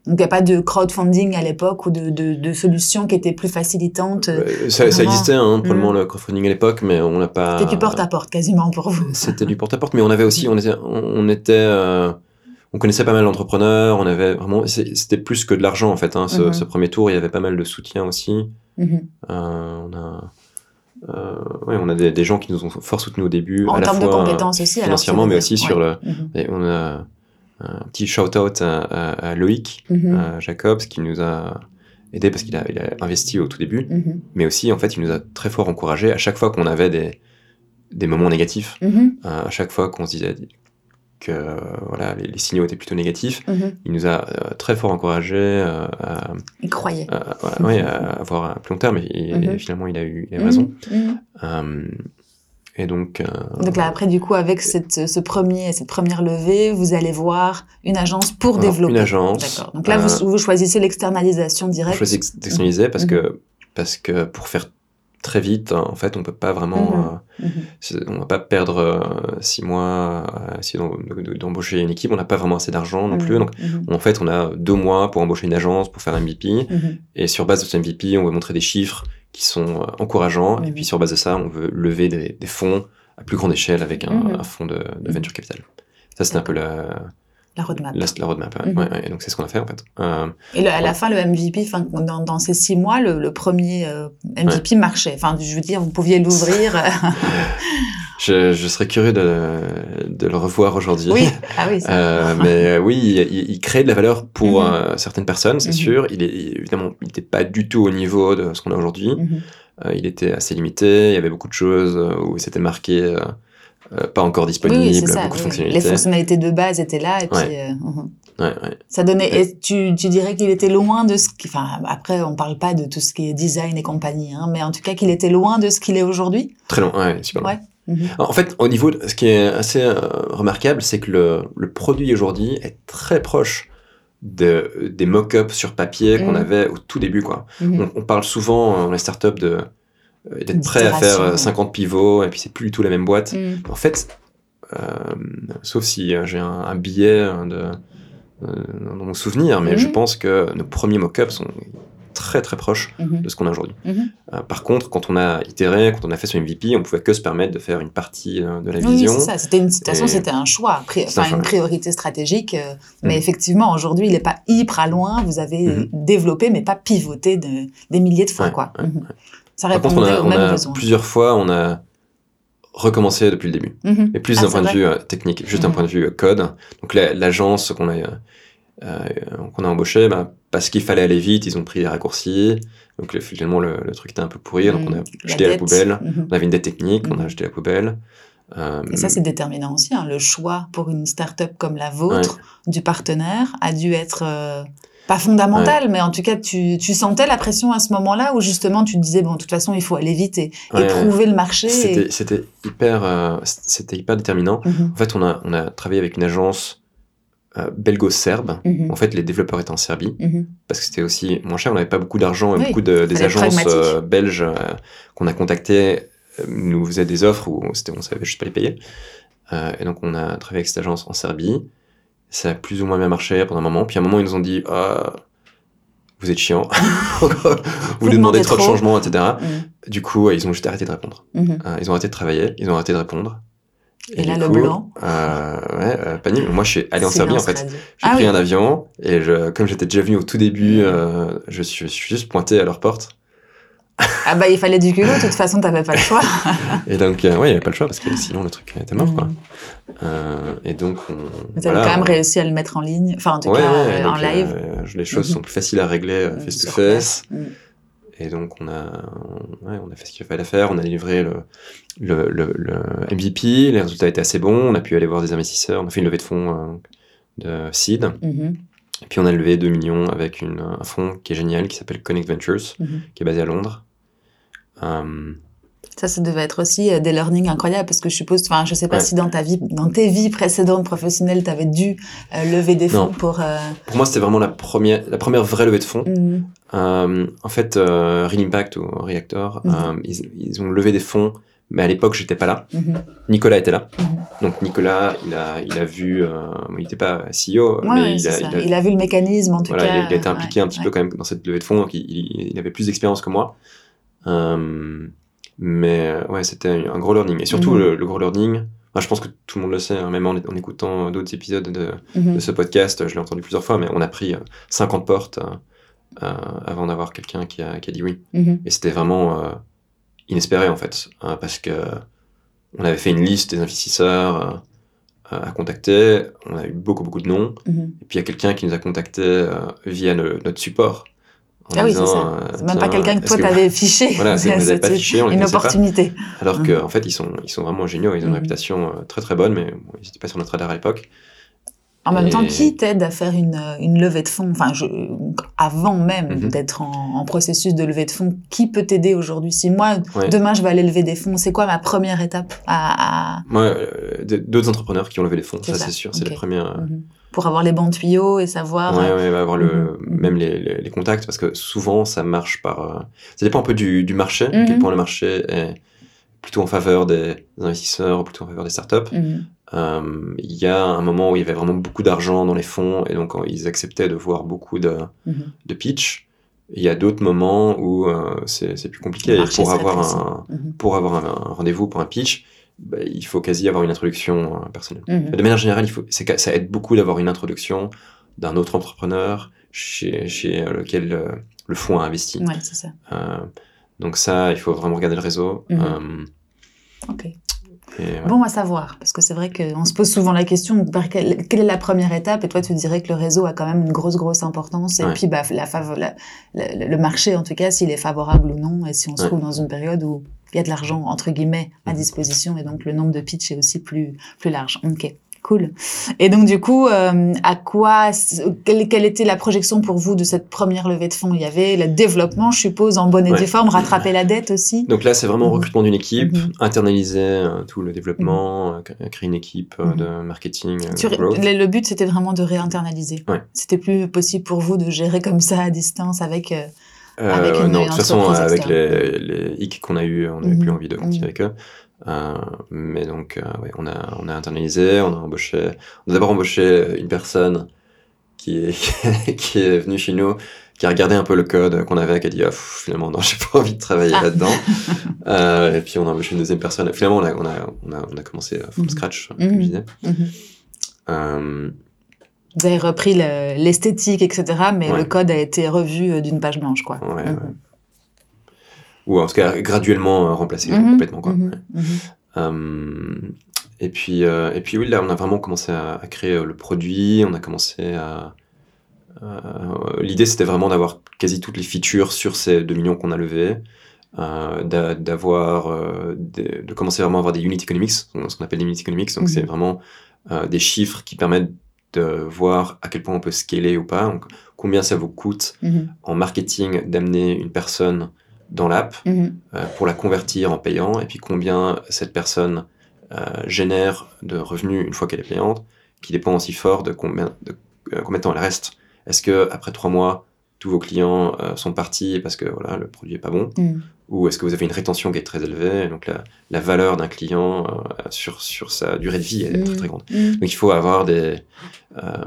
donc il n'y a pas de crowdfunding à l'époque ou de, de, de solutions qui étaient plus facilitantes. euh, ça, ça existait, hein, probablement Mhm. le crowdfunding à l'époque, mais on n'a pas. C'était du porte-à-porte quasiment pour vous. C'était du porte-à-porte, mais on avait aussi, on était, on était, euh, on connaissait pas mal d'entrepreneurs, on avait vraiment, c'était plus que de l'argent en fait. Hein, ce, Mhm. ce premier tour, il y avait pas mal de soutien aussi. Mhm. Euh, on a, euh, ouais, on a des, des gens qui nous ont fort soutenus au début, En à la termes de fois compétences aussi. financièrement, mais aussi sur le. Mhm. et on a un petit shout-out à, à- à Loïc à Jacobs qui nous a aidé parce qu'il a, il a investi au tout début, mais aussi en fait il nous a très fort encouragé à chaque fois qu'on avait des, des moments négatifs, euh, à chaque fois qu'on se disait que voilà les, les signaux étaient plutôt négatifs, Mhm. il nous a euh, très fort encouragé euh, à, Il croyait. à- à- ouais, à avoir un plus long terme et, et Mhm. finalement il a eu, il a eu raison. Mhm. Mhm. Euh, et donc, Donc là, après, du coup, avec cette, ce premier, cette première levée, vous allez voir une agence pour Alors, développer. une agence, D'accord. Donc là, vous, vous choisissez l'externalisation on directe. choisit d'externaliser parce Mhm. que parce que pour faire très vite, en fait, on peut pas vraiment, Mhm. euh, Mhm. on va pas perdre euh, six mois à essayer de- d'embaucher une équipe. On n'a pas vraiment assez d'argent non plus. Mhm. Donc, en fait, on a deux mois pour embaucher une agence, pour faire un MVP. Et sur base de ce MVP, on veut montrer des chiffres qui sont euh, encourageants. Et puis sur base de ça, on veut lever des, des fonds à plus grande échelle avec un, un fonds de, de venture capital. Ça, c'est un peu la, La roadmap. la, la roadmap. ouais. Mhm. Ouais, ouais. Et donc, c'est ce qu'on a fait, en fait. Euh, Et le- à la fin, le MVP, enfin, dans, dans ces six mois, le, le premier euh, MVP marchait. Enfin, je veux dire, vous pouviez l'ouvrir. je, je serais curieux de, de le revoir aujourd'hui. oui, ah oui, ça. Euh, mais oui, il, crée de la valeur pour Mhm. certaines personnes, c'est Mhm. sûr. Il est évidemment, il n'était pas du tout au niveau de ce qu'on a aujourd'hui. Il était assez limité. Il y avait beaucoup de choses où c'était marqué euh, pas encore disponible, oui, ça. beaucoup de oui. fonctionnalités. Les fonctionnalités de base étaient là. Et puis, Ouais. euh, mhm. Ouais, ouais. Ça donnait. Et tu, tu dirais qu'il était loin de ce qui. Enfin, après, on parle pas de tout ce qui est design et compagnie, hein, mais en tout cas, qu'il était loin de ce qu'il est aujourd'hui. Très long, ouais, super long. Ouais. Mhm. En fait, au niveau, de, ce qui est assez euh, remarquable, c'est que le, le produit aujourd'hui est très proche de, des mock-ups sur papier qu'on Mhm. avait au tout début, quoi. Mhm. On, on parle souvent euh, dans les startups de d'être prêt à faire euh, D'itération. 50 pivots et puis c'est plus du tout la même boîte. Mhm. En fait, euh, sauf si euh, j'ai un, un billet de, euh, dans mon souvenir, mais je pense que nos premiers mock-ups sont très très proches Mhm. de ce qu'on a aujourd'hui. Mhm. Euh, par contre, quand on a itéré, quand on a fait son MVP, on pouvait que se permettre de faire une partie euh, de la Oui, vision. c'est ça. C'était une, Et- c'était un choix, pri- C'est un enfin choix, une priorité stratégique. euh, Mais Mhm. effectivement, aujourd'hui, il n'est pas hyper loin. Vous avez Mhm. développé, mais pas pivoté de, des milliers de fois, Ouais, quoi. ouais, Mhm. Ça a, aux mêmes a besoins. plusieurs fois, on a recommencé depuis le début. Mhm. Et plus Ah, d'un point de vue euh, technique, juste d'un point de vue euh, code. Donc la- l'agence qu'on a, qu'on a embauchée, bah, parce qu'il fallait aller vite, ils ont pris des raccourcis. Donc le- finalement, le, le truc était un peu pourri, donc on a Mhm. jeté à la dette. poubelle. Mhm. On avait une dette technique, on a Mhm. jeté à la poubelle. Euh, Et ça, c'est déterminant aussi. hein. Le choix pour une start-up comme la vôtre, du partenaire, a dû être euh, pas fondamental, mais en tout cas, tu, tu sentais la pression à ce moment-là où justement tu te disais, bon, de toute façon, il faut aller vite et, Ouais, prouver le marché. C'était hyper, euh, c'était hyper déterminant. Mhm. En fait, on a, on a travaillé avec une agence euh, belgo-serbe. Mhm. En fait, les développeurs étaient en Serbie Mhm. parce que c'était aussi moins cher. On n'avait pas beaucoup d'argent et Oui, beaucoup de, des agences euh, belges euh, qu'on a contactées nous faisaient des offres où on savait juste pas les payer. Et donc, on a travaillé avec cette agence en Serbie. Ça a plus ou moins bien marché pendant un moment. Puis à un moment, ils nous ont dit ah, Vous êtes chiant. vous Vous nous demandez trop de changements, etc. Mhm. Du coup, ils ont juste arrêté de répondre. Mhm. Euh, ils ont arrêté de travailler, ils ont arrêté de répondre. Et là, du le coup, blanc. euh, ouais, euh, panique. Moi, je suis allé en Serbie, en fait. J'ai Ah pris oui. un avion et je, comme j'étais déjà venu au tout début, euh, je, suis, je suis juste pointé à leur porte. Ah bah, il fallait du culot. De toute façon, t'avais pas le choix. Et donc, euh, ouais, il n'y avait pas le choix parce que sinon le truc était mort, quoi. Euh, et donc, on, avez voilà, quand même on- réussi à le mettre en ligne. Enfin, en tout Ouais, cas, ouais, donc, en live. les choses Mhm. sont plus faciles à régler euh, Mhm, face Et donc, on a, on, ouais, on a fait ce qu'il fallait faire. On a livré le, le, le, le MVP. Les résultats étaient assez bons. On a pu aller voir des investisseurs. On a fait une levée de fonds euh, de seed. Mhm. Et puis on a levé 2 millions avec une, un fonds qui est génial, qui s'appelle Connect Ventures, Mhm. qui est basé à Londres. Euh, Ça, ça devait être aussi euh, des learnings incroyables parce que je suppose, enfin, je sais pas Ouais. si dans ta vie, dans tes vies précédentes professionnelles, tu avais dû euh, lever des fonds Non. pour. euh, pour moi, c'était vraiment la première, la première vraie levée de fonds. mm, Euh, en fait, euh, Real Impact ou Reactor, Mhm. euh, ils, ils ont levé des fonds, mais à l'époque, j'étais pas là. mhm. Nicolas était là. Mhm. Donc Nicolas, il a, il a vu, euh, il n'était pas CEO, Ouais, mais il, a, ça. il a- Il a vu le mécanisme en tout voilà, cas. il, a, été impliqué ouais, un petit ouais. peu quand même dans cette levée de fonds, donc il, avait plus d'expérience que moi. Mais ouais, c'était un, gros learning. Et surtout, le, le gros learning, enfin, je pense que tout le monde le sait, hein, même en, en écoutant d'autres épisodes de, de ce podcast, je l'ai entendu plusieurs fois, mais on a pris euh, 50 portes avant d'avoir quelqu'un qui a, qui a dit oui. Mhm. Et c'était vraiment euh, inespéré en fait, hein, parce que on avait fait une liste des investisseurs euh, à contacter, on a eu beaucoup beaucoup de noms, Mhm. et puis il y a quelqu'un qui nous a contactés euh, via le- notre support. en Ah oui, c'est ça. euh, C'est même pas quelqu'un que toi t'avais fiché. Voilà, c'est- pas on Une pas. opportunité. Alors qu'en fait, ils sont, ils sont vraiment géniaux, ils ont une Mhm. réputation euh, très très bonne, mais bon, ils n'étaient pas sur notre radar à l'époque. En même Et- temps, qui t'aide à faire une, euh, une levée de fonds? Enfin, je, avant même Mhm. d'être en, en processus de levée de fonds, qui peut t'aider aujourd'hui? Si moi, Ouais. demain, je vais aller lever des fonds, c'est quoi ma première étape à, à- Moi, euh, d'autres entrepreneurs qui ont levé des fonds, ça, ça, c'est sûr, c'est la première. Mhm. pour avoir les bons tuyaux et savoir Ouais, euh, ouais, va avoir le, Mhm. même les, les, les contacts, parce que souvent ça marche par. euh, ça dépend un peu du, du marché, à quel point le marché est plutôt en faveur des investisseurs, ou plutôt en faveur des startups. Euh, Il y a un moment où il y avait vraiment beaucoup d'argent dans les fonds, et donc euh, ils acceptaient de voir beaucoup de, Mhm. de pitch. Il y a d'autres moments où euh, c'est plus compliqué. Et pour avoir Mhm. pour avoir un, un rendez-vous pour un pitch, bah, il faut quasi avoir une introduction euh, personnelle. Mhm. De manière générale, il faut, ça aide beaucoup d'avoir une introduction d'un autre entrepreneur chez, chez lequel euh, le fonds a investi. Ouais, c'est ça. Euh, donc ça, il faut vraiment regarder le réseau. Euh, Ok. Et. Bon à savoir, parce que c'est vrai qu'on se pose souvent la question par quelle, quelle est la première étape Et toi, tu dirais que le réseau a quand même une grosse, grosse importance. Et Ouais. puis, bah, la, la- la- le marché, en tout cas, s'il est favorable ou non, et si on se Ouais. trouve dans une période où il y a de l'argent, entre guillemets, à Mhm. disposition, et donc le nombre de pitch est aussi plus, plus large. Ok. Cool. Et donc du coup, euh, à quoi, quelle, quelle était la projection pour vous de cette première levée de fonds? Il y avait le développement, je suppose, en bonne et Ouais. due forme, rattraper la dette aussi? Donc là, c'est vraiment Mhm. recrutement d'une équipe, Mhm. internaliser euh, tout le développement, euh, cr- créer une équipe euh, Mhm. de marketing, euh, le, le but, c'était vraiment de réinternaliser. Ouais. C'était plus possible pour vous de gérer comme ça à distance avec. euh, Euh, avec une- non, de toute façon, avec les, les qu'on a eu, on n'avait Mhm. plus envie de continuer Mhm. avec eux. Euh, mais donc, euh, ouais, on a, on a internalisé, on a embauché, on a d'abord embauché une personne qui est, qui est venue chez nous, qui a regardé un peu le code qu'on avait, qui a dit, ah, pff, finalement, non, j'ai pas envie de travailler Ah. là-dedans. euh, et puis, on a embauché une deuxième personne. Finalement, on a, on a, on a, on a commencé from Mhm. scratch, Mhm. comme je disais. mhm. Euh, Vous avez repris le- l'esthétique, etc., mais Ouais. le code a été revu d'une page blanche, quoi. ouais, Mhm. ouais. Ou en tout cas, graduellement euh, remplacé Mhm, complètement, quoi. mhm, mhm. Euh, et puis, euh, et puis oui, là, on a vraiment commencé à, à créer le produit. On a commencé à. L'idée, c'était vraiment d'avoir quasi toutes les features sur ces 2 millions qu'on a levés, euh, d'a- d'avoir, euh, de commencer vraiment à avoir des unit economics, ce qu'on appelle des unit economics. Donc, c'est vraiment euh, des chiffres qui permettent de voir à quel point on peut scaler ou pas. Donc, combien ça vous coûte en marketing d'amener une personne dans l'app mhm, euh, pour la convertir en payant, et puis combien cette personne euh, génère de revenus une fois qu'elle est payante, qui dépend aussi fort de combien de, euh, combien de temps elle reste. Est-ce que après trois mois, tous vos clients sont partis parce que voilà le produit est pas bon, mhm. ou est-ce que vous avez une rétention qui est très élevée, donc la, la valeur d'un client euh, sur sur sa durée de vie elle est très Mhm. très grande. Donc il faut avoir des, euh,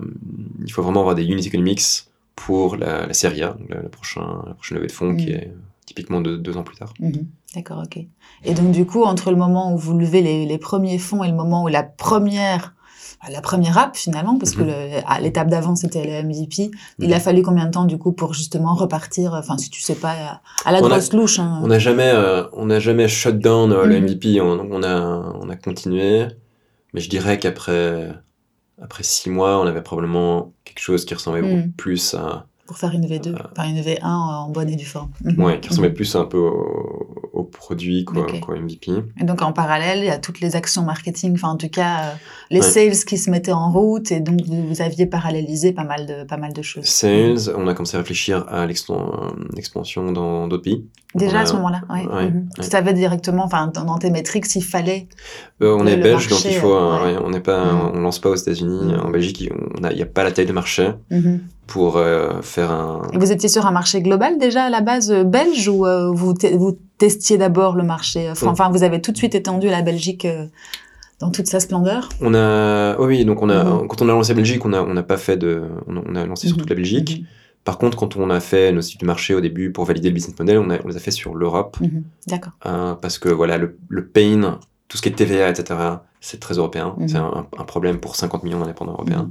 il faut vraiment avoir des unit economics pour la, la série A, donc la, la prochaine, la prochaine levée de fonds qui est typiquement deux, deux ans plus tard. Mhm. D'accord, ok. Et donc du coup, entre le moment où vous levez les, les premiers fonds et le moment où la première, la première app finalement, parce que Mhm. à l'étape d'avant c'était le MVP, il a fallu combien de temps du coup pour justement repartir, enfin si tu sais pas, à, la On a- grosse louche. Hein. On n'a jamais, euh, on n'a jamais shut down euh, le Mhm. MVP. On, on a, on a continué, mais je dirais qu'après, après six mois, on avait probablement quelque chose qui ressemblait beaucoup Mhm. plus à, Pour faire une V2, enfin une V1 en bonne et due forme. Mhm. ouais, qui ressemblait plus un peu au, au au produit qu'au Ok. qu'au MVP. Et donc en parallèle, il y a toutes les actions marketing, enfin en tout cas euh, les Ouais. sales qui se mettaient en route et donc vous, vous aviez parallélisé pas mal de pas mal de choses. Sales, on a commencé à réfléchir à l'expan- l'expansion dans d'autres pays. Déjà à ce moment-là, ouais. ouais, Mhm. ouais. Tu savais directement, enfin dans, dans tes métriques, s'il fallait. Euh, on Le- est le belge, donc il faut, euh, euh, on n'est pas, Mm. on lance pas aux États-Unis. En Belgique, il n'y a pas la taille de marché Mhm. pour euh, faire un. Et vous étiez sur un marché global déjà à la base euh, belge ou euh, vous testiez d'abord le marché euh. Enfin, vous avez tout de suite étendu la Belgique euh, dans toute sa splendeur. On a, oh oui, donc on a, Mhm. quand on a lancé Belgique, on a, on n'a pas fait de, on a, on a lancé sur Mhm. toute la Belgique. Mhm. Par contre, quand on a fait nos études de marché au début pour valider le business model, on, a, on les a fait sur l'Europe Mhm. D'accord. euh, parce que voilà, le, le pain, tout ce qui est TVA, etc., c'est très européen. Mhm. C'est un, un problème pour 50 millions d'indépendants européens.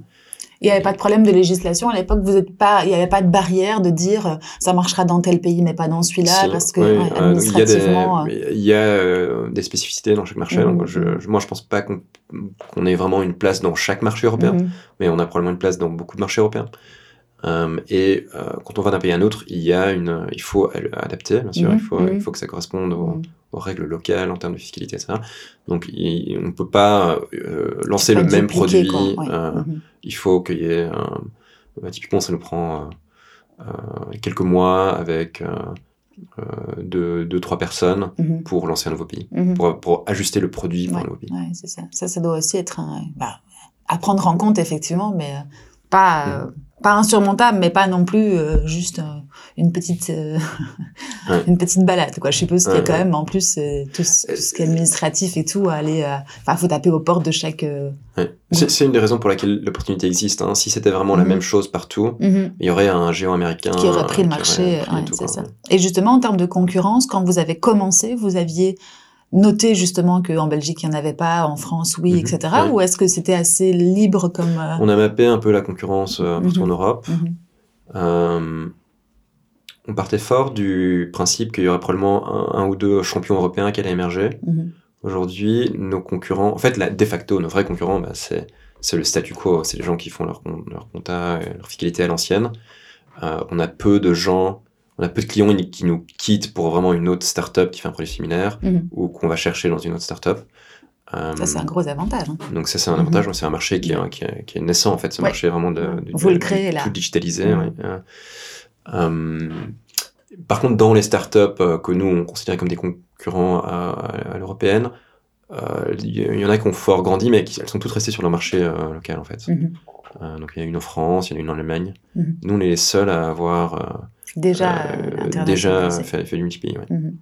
Mhm. Il n'y avait pas de problème de législation à l'époque. Vous êtes pas, il n'y avait pas de barrière de dire euh, ça marchera dans tel pays mais pas dans celui-là parce que oui, donc il y a des, administrativement. euh, il y a, euh, des spécificités dans chaque marché. Mhm. Donc je, je- moi, je pense pas qu'on qu'on ait vraiment une place dans chaque marché européen, mhm. mais on a probablement une place dans beaucoup de marchés européens. Euh, et euh, quand on va d'un pays à un autre, il y a une, il faut ad- adapter, bien sûr. Mhm, Il faut, mhm. il faut que ça corresponde aux, Mhm. Aux règles locales en termes de fiscalité, etc. Donc, il- on ne peut pas euh, lancer Pas le même produit. quoi, ouais. euh, Mhm. il faut qu'il y ait un... bah, typiquement ça nous prend euh, euh, quelques mois avec euh, euh, deux, deux trois personnes Mhm. pour lancer un nouveau pays Mhm. pour, pour ajuster le produit pour Ouais, un nouveau pays ouais, ça. Ça, ça doit aussi être un, bah, à prendre en compte, effectivement, mais pas, euh, pas insurmontable, mais pas non plus juste une petite, euh, Ouais. une petite balade, quoi. Je suppose qu'il y a quand même, en plus, euh, tout, ce- tout ce qui est administratif et tout, à aller, euh, enfin, faut taper aux portes de chaque, euh, Ouais. c'est une des raisons pour laquelle l'opportunité existe hein. si c'était vraiment la Mhm. même chose partout Mhm. il y aurait un géant américain qui aurait pris le euh, marché, aurait pris ouais, tout, c'est quoi. ça. Et justement, en termes de concurrence, quand vous avez commencé, vous aviez noté justement qu'en Belgique, il n'y en avait pas, en France, oui, Mhm, etc. ouais. Ou est-ce que c'était assez libre comme... euh, on a mappé un peu la concurrence euh, partout en Europe. Euh, on partait fort du principe qu'il y aurait probablement un, un ou deux champions européens qui allaient émerger Mhm. Aujourd'hui, nos concurrents, en fait, de facto, nos vrais concurrents, bah, c'est, le statu quo, c'est les gens qui font leur, leur compta, et leur fiscalité à l'ancienne. Euh, on a peu de gens, on a peu de clients qui nous quittent pour vraiment une autre startup qui fait un produit similaire Mhm. ou qu'on va chercher dans une autre startup. Euh, Ça, c'est un gros avantage. hein. donc ça, c'est un Mhm. avantage. C'est un marché qui est, qui est, qui est naissant, en fait. Ce Ouais. marché vraiment de, de- Vous le créez, là. tout digitalisé. Mhm. ouais. Euh, par contre, dans les startups euh, que nous, on considère comme des concurrents à, à l'européenne, euh, il y, en a qui ont fort grandi, mais qui, elles sont toutes restées sur leur marché euh, local, en fait. Mhm. Euh, donc il y en a une en France, il y en a une en Allemagne. Mhm. Nous, on est les seuls à avoir Déjà, fait, fait du ouais. Mhm.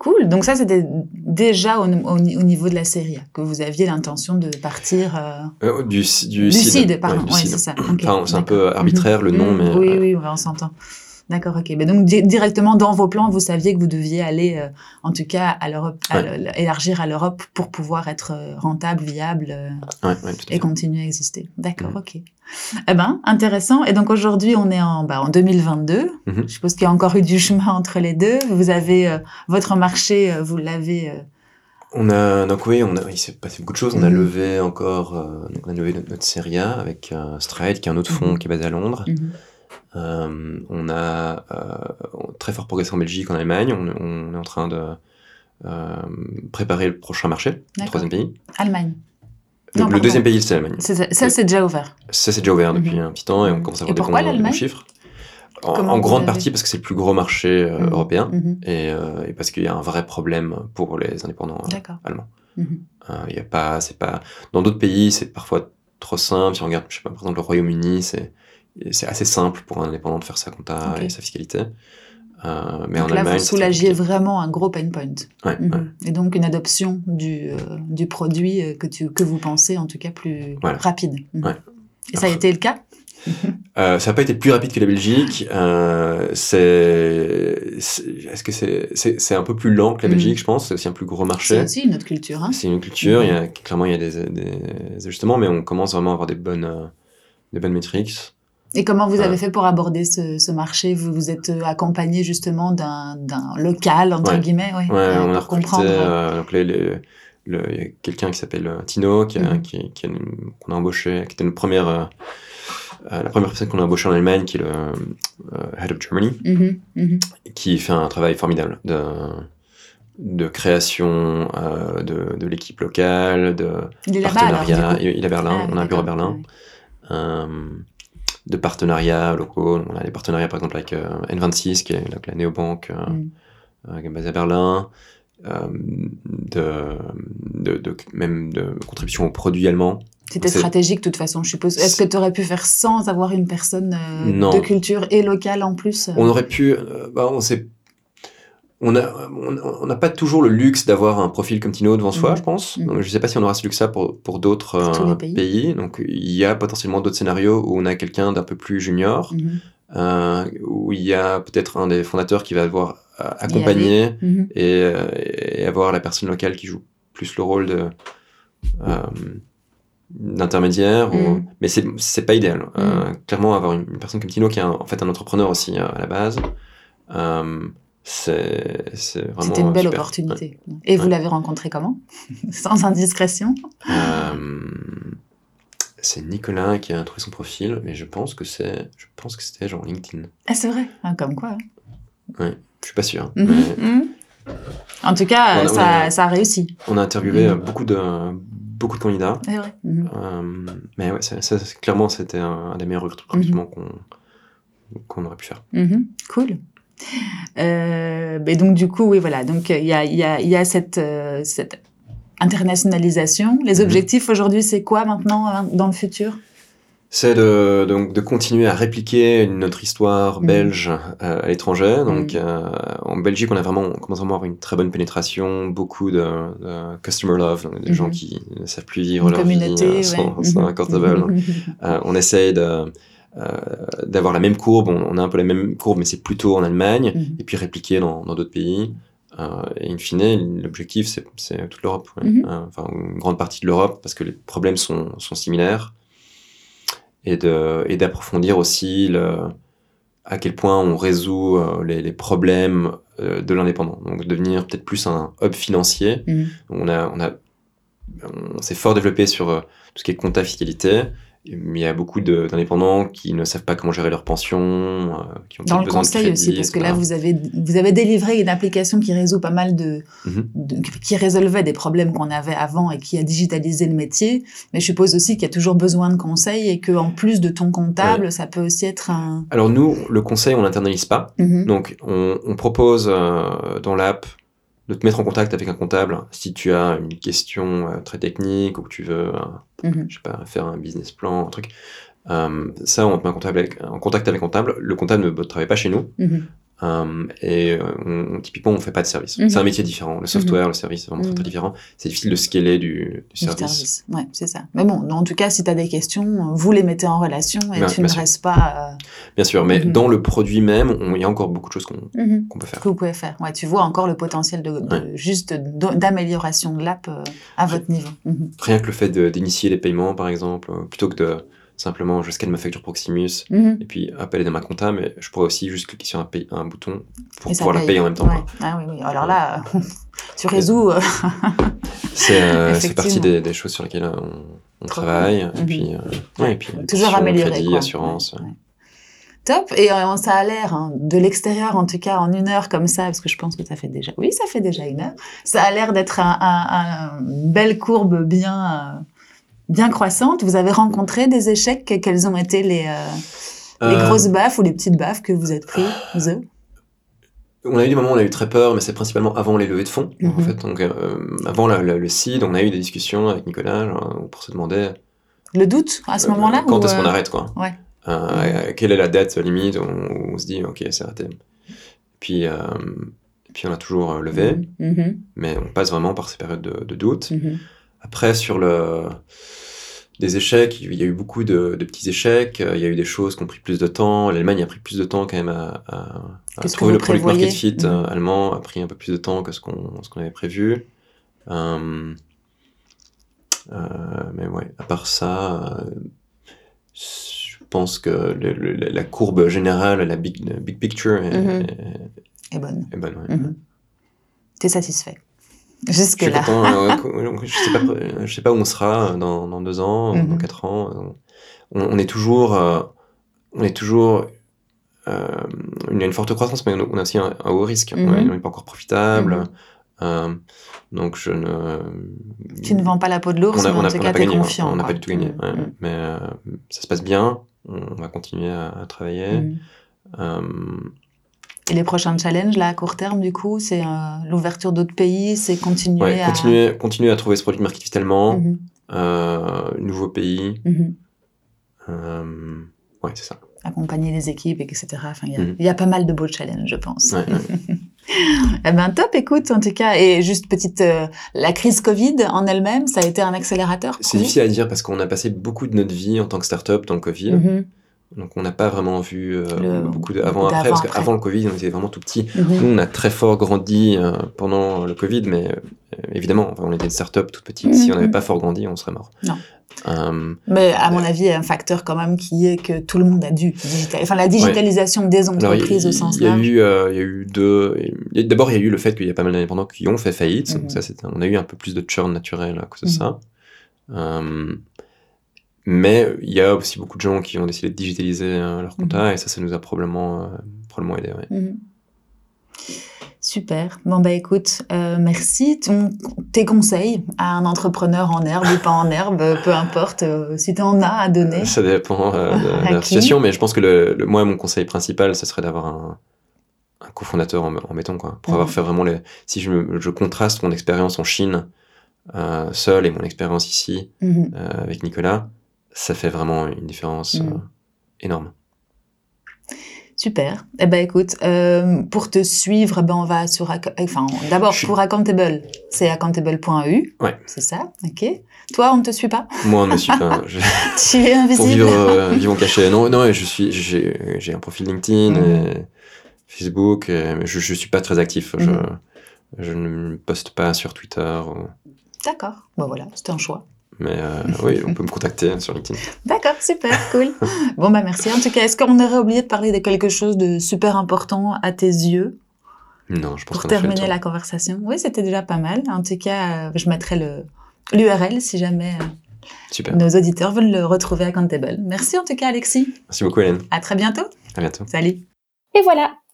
Cool. Donc ça, c'était déjà au, au- au niveau de la série A, que vous aviez l'intention de partir euh, Euh, du, du, du CID, pardon. Ouais, seed. c'est ça. Enfin, c'est un peu arbitraire le nom, Mhm. mais Oui, euh, oui, on s'entend. D'accord, ok. Mais donc di- directement dans vos plans, vous saviez que vous deviez aller, euh, en tout cas, à l'Europe, Ouais. élargir à l'Europe pour pouvoir être euh, rentable, viable euh, ouais, ouais, et continuer à exister. D'accord, Mhm. ok. Eh ben, intéressant. Et donc aujourd'hui, on est en, bah, en 2022. Mhm. Je suppose qu'il y a encore eu du chemin entre les deux. Vous avez euh, votre marché, euh, vous l'avez. euh, On a, donc oui, on a, il s'est passé beaucoup de choses. On a Mhm. levé encore, euh, on a levé notre, notre série A avec Stride, qui est un autre fonds qui est basé à Londres. Euh, on a euh, très fort progressé en Belgique, en Allemagne. On, on est en train de euh, préparer le prochain marché, le troisième pays. Allemagne. Non, le deuxième pays, c'est l'Allemagne. Ça, c'est déjà ouvert. Ça, c'est déjà ouvert depuis Mhm. un petit temps et on commence à avoir des bons, chiffres. En, grande partie parce que c'est le plus gros marché Mhm. européen Mhm. et, et parce qu'il y a un vrai problème pour les indépendants allemands. Il y a pas, c'est pas. Dans d'autres pays, c'est parfois trop simple. Si on regarde, je sais pas, par exemple, le Royaume-Uni, c'est c'est assez simple pour un indépendant de faire sa compta et sa fiscalité. Euh, mais Donc en là, Allemagne, vous c'est soulagiez vraiment un gros pain point. Ouais, Mhm. ouais. Et donc une adoption du, euh, du produit euh, que, tu, que vous pensez en tout cas plus Voilà. rapide. Mhm. Ouais. Et ça a été le cas Euh, ça n'a pas été plus rapide que la Belgique. C'est, c'est- est-ce que c'est, c'est, c'est un peu plus lent que la Mhm. Belgique, je pense? C'est aussi un plus gros C'est marché. aussi une autre culture. Hein C'est une culture. Mhm. Il y a clairement il y a des, des ajustements, mais on commence vraiment à avoir des bonnes, des bonnes métriques. Et comment vous avez fait pour aborder ce, ce marché? Vous vous êtes euh, accompagné justement d'un local, entre Ouais. guillemets, Ouais, euh, on a pour comprendre. euh, donc les, les- le- il y a quelqu'un qui s'appelle euh, Tino, qui a, Mhm. qui, qui qu'on a embauché, qui était notre première, euh, euh, la première personne qu'on a embauchée en Allemagne, qui est le euh, head of Germany, Mhm, mhm. qui fait un travail formidable de, de création euh, de, de l'équipe locale, de Il alors, partenariat. du coup. Il il est à Berlin, Ah, on a un bureau à Berlin. Euh, de partenariats locaux. On a des partenariats par exemple avec euh, N26, qui est donc, la néobanque euh, Mm. euh, qui est basée à Berlin. Euh, de, de, de- même de contribution aux produits allemands. C'était stratégique de toute façon, je suppose. Est-ce que tu aurais pu faire sans avoir une personne euh, de culture et locale en plus On aurait pu. euh, bah, on s'est. On a- on on n'a pas toujours le luxe d'avoir un profil comme Tino devant soi, Mhm. je pense. Donc, je ne sais pas si on aura ce luxe-là pour, pour d'autres euh, pays. Donc, il y a potentiellement d'autres scénarios où on a quelqu'un d'un peu plus junior, Mhm. euh, où il y a peut-être un des fondateurs qui va devoir euh, accompagner Mhm. et, et avoir la personne locale qui joue plus le rôle de euh, d'intermédiaire. ou- Mhm. Mais c'est c'est pas idéal. Clairement, avoir une, une personne comme Tino qui est un- en fait un entrepreneur aussi à la base, c'est vraiment C'était une belle super. opportunité. Et vous Ouais. l'avez rencontré comment Sans indiscrétion Euh, c'est Nicolas qui a trouvé son profil, mais je pense que c'est, je pense que c'était genre LinkedIn. Ah, c'est vrai. Ah, comme quoi. hein. Je suis pas sûr. Mhm. mais Mhm. En tout cas, On a- on ça, a- ça a réussi. on a interviewé Mhm. euh, beaucoup de beaucoup de candidats. C'est vrai. Euh, mais ouais, ça, clairement, c'était un, un des meilleurs recrutements qu'on qu'on aurait pu faire. Cool. Euh, mais donc du coup, oui, voilà. Donc il y a, y a, y a cette, euh, cette internationalisation. Les Mhm. objectifs aujourd'hui, c'est quoi maintenant hein, dans le futur? C'est de, donc, de continuer à répliquer notre histoire Mhm. belge euh, à l'étranger. Donc, Mhm. euh, en Belgique, on a vraiment, on commence vraiment à avoir une très bonne pénétration, beaucoup de, de customer love, donc des gens qui ne savent plus vivre Une leur vie euh, ouais. sans, sans un. Euh, on essaye de, d'avoir la même courbe. On, on a un peu la même courbe, mais c'est plutôt en Allemagne, Mhm. et puis répliquer dans, d'autres pays. Euh, et in fine, l'objectif, c'est, toute l'Europe. ouais. Mhm. Euh, enfin, une grande partie de l'Europe, parce que les problèmes sont, sont similaires. Et, d'approfondir aussi le, à quel point on résout euh, les, les problèmes euh, de l'indépendant. Donc, devenir peut-être plus un hub financier. Mhm. On, a, on, a, on s'est fort développé sur euh, tout ce qui est compta fiscalité, il y a beaucoup de- d'indépendants qui ne savent pas comment gérer leur pension, euh, qui ont Dans le besoin de conseil crédit, aussi, parce que là, vous avez, vous avez délivré une application qui résout pas mal de, Mhm. de- qui résolvait des problèmes qu'on avait avant et qui a digitalisé le métier. Mais je suppose aussi qu'il y a toujours besoin de conseils et que en plus de ton comptable, ça peut aussi être un. Alors nous, le conseil, on l'internalise pas. Mhm. Donc, on, on propose euh, dans l'app de te mettre en contact avec un comptable si tu as une question euh, très technique ou que tu veux, euh, Mhm. je sais pas, faire un business plan, un truc. Euh, ça, on te met en contact, avec, en contact avec un comptable. Le comptable ne travaille pas chez nous. Mhm. Euh, et euh, on, typiquement, on fait pas de service. Mhm. C'est un métier différent. Le software, le service, c'est vraiment très, très Mhm. différent. C'est difficile de scaler du, du Du service. service. Ouais, c'est ça. Mais bon, en tout cas, si tu as des questions, vous les mettez en relation et tu bien ne sûr. restes pas. Bien sûr, mais Mhm. dans le produit même, il y a encore beaucoup de choses qu'on euh, mhm, peut faire. que vous pouvez faire. Ouais, tu vois encore le potentiel de, de- Ouais. juste d'amélioration de l'app euh, à votre niveau. Mhm. Rien que le fait d'initier les paiements, par exemple, euh, plutôt que de simplement je scanne ma facture Proximus Mhm. et puis est dans ma compta, mais je pourrais aussi juste cliquer sur un, bouton pour pouvoir la paye. payer en même temps. Ouais. Ah oui, oui. Alors là, tu résous. euh, C'est euh, partie des, des choses sur lesquelles euh, on, travaille. cool. Et puis, euh, Ouais. ouais, et puis toujours améliorer. crédit, quoi. assurance. Top. Et euh, ça a l'air, hein, de l'extérieur en tout cas, en une heure comme ça, parce que je pense que ça fait déjà. Oui, ça fait déjà une heure. Ça a l'air d'être un, un- un- une belle courbe bien, bien croissante. Vous avez rencontré des échecs? Quelles ont été les, euh, les Euh, grosses baffes ou les petites baffes que vous êtes pris, eux On a eu des moments où on a eu très peur, mais c'est principalement avant les levées de fonds. En Mhm. fait, donc, euh, avant la- la- le seed, on a eu des discussions avec Nicolas genre, pour se demander Le doute à ce moment-là quand est-ce qu'on arrête, quoi? ouais. Euh, Quelle est la date limite? Où on, se dit, ok, c'est raté. Puis, euh, puis on a toujours levé, Mhm, mais on passe vraiment par ces périodes de, de doute. mhm, Après, sur le des échecs, il y a eu beaucoup de, de petits échecs. euh, Il y a eu des choses qui ont pris plus de temps. L'Allemagne a pris plus de temps quand même à, trouver le product market fit? euh, allemand. A pris un peu plus de temps que ce qu'on avait prévu. Euh, euh, mais ouais, à part ça, euh, je pense que le- le- la courbe générale, la big, la big picture est, Mhm. est- est bonne. est bonne. ouais. Mhm. T'es satisfait? Jusque-là. content, euh, ouais, je je sais pas où on sera dans, dans deux ans, Mhm. dans quatre ans. On, on est toujours, euh, on est toujours, euh, il y a une forte croissance, mais on a aussi un, un haut risque. Mhm. Ouais, on n'est pas encore profitable. Mhm. Euh, donc je ne. Tu ne vends pas la peau de l'ours, mais en tout cas, tu es confiant. On n'a pas du tout gagné. Mm, mm. Mais euh, ça se passe bien. On va continuer à, travailler. Mm. Euh, et les prochains challenges, là, à court terme, du coup, c'est l'ouverture d'autres pays, c'est continuer à... Continuer, continuer à trouver ce produit market tellement, mm nouveaux pays. -hmm. ouais, c'est ça. Accompagner les équipes, etc. Enfin, il y, a pas mal de beaux challenges, je pense. Ouais, eh ben top, écoute, en tout cas, et juste petite, euh, la crise Covid en elle-même, ça a été un accélérateur. C'est difficile à dire parce qu'on a passé beaucoup de notre vie en tant que start-up dans le Covid. Donc on n'a pas vraiment vu euh, beaucoup de avant après parce qu'avant le Covid on était vraiment tout petit. Mm-hmm. Nous on a très fort grandi euh, pendant le Covid mais évidemment on était une start-up toute petite. Si on n'avait mm-hmm. pas fort grandi on serait mort. Non. Euh, mais à mon avis, il y a un facteur quand même qui est que tout le monde a dû digitaliser. Enfin, la digitalisation des entreprises au sens large. Il y, a eu deux. D'abord, il y a eu le fait qu'il y a pas mal d'indépendants qui ont fait faillite. Mhm. ça, on a eu un peu plus de churn naturel à cause de ça. Mhm. Euh, mais il y a aussi beaucoup de gens qui ont décidé de digitaliser euh, leur compta mhm. et ça, ça nous a probablement, probablement aidé. Super. Bon bah écoute, euh, merci. Ton, tes conseils à un entrepreneur en herbe ou pas en herbe, peu importe, euh, si tu en as à donner. Ça dépend euh, de, la situation, mais je pense que le, moi mon conseil principal, ce serait d'avoir un, un cofondateur en, en béton quoi, pour avoir mhm. fait vraiment les. Si je, je contraste mon expérience en Chine seul et mon expérience ici mhm. avec Nicolas, ça fait vraiment une différence mhm. énorme. Super. Eh ben écoute, euh, pour te suivre, eh ben on va sur, enfin d'abord pour Accountable, c'est accountable.eu. Ouais. C'est ça? Ok. Toi, on ne te suit pas? Moi, on ne me suit pas. tu es invisible. Pour vivre, euh, cachés. Non, non, je suis, j'ai un profil LinkedIn, et Facebook, mais je, je suis pas très actif. Je, mhm. je ne poste pas sur Twitter. D'accord. Bon voilà, c'était un choix. Mais euh, oui, on peut me contacter sur LinkedIn. D'accord, super, cool. bon, bah merci. En tout cas, est-ce qu'on aurait oublié de parler de quelque chose de super important à tes yeux? Non, je pense Pour terminer la conversation. Oui, c'était déjà pas mal. En tout cas, euh, je mettrai le l'URL si jamais euh, super. nos auditeurs veulent le retrouver à Countable. Merci en tout cas, Alexis. Merci beaucoup, Hélène. À très bientôt. À bientôt. Salut. Et voilà,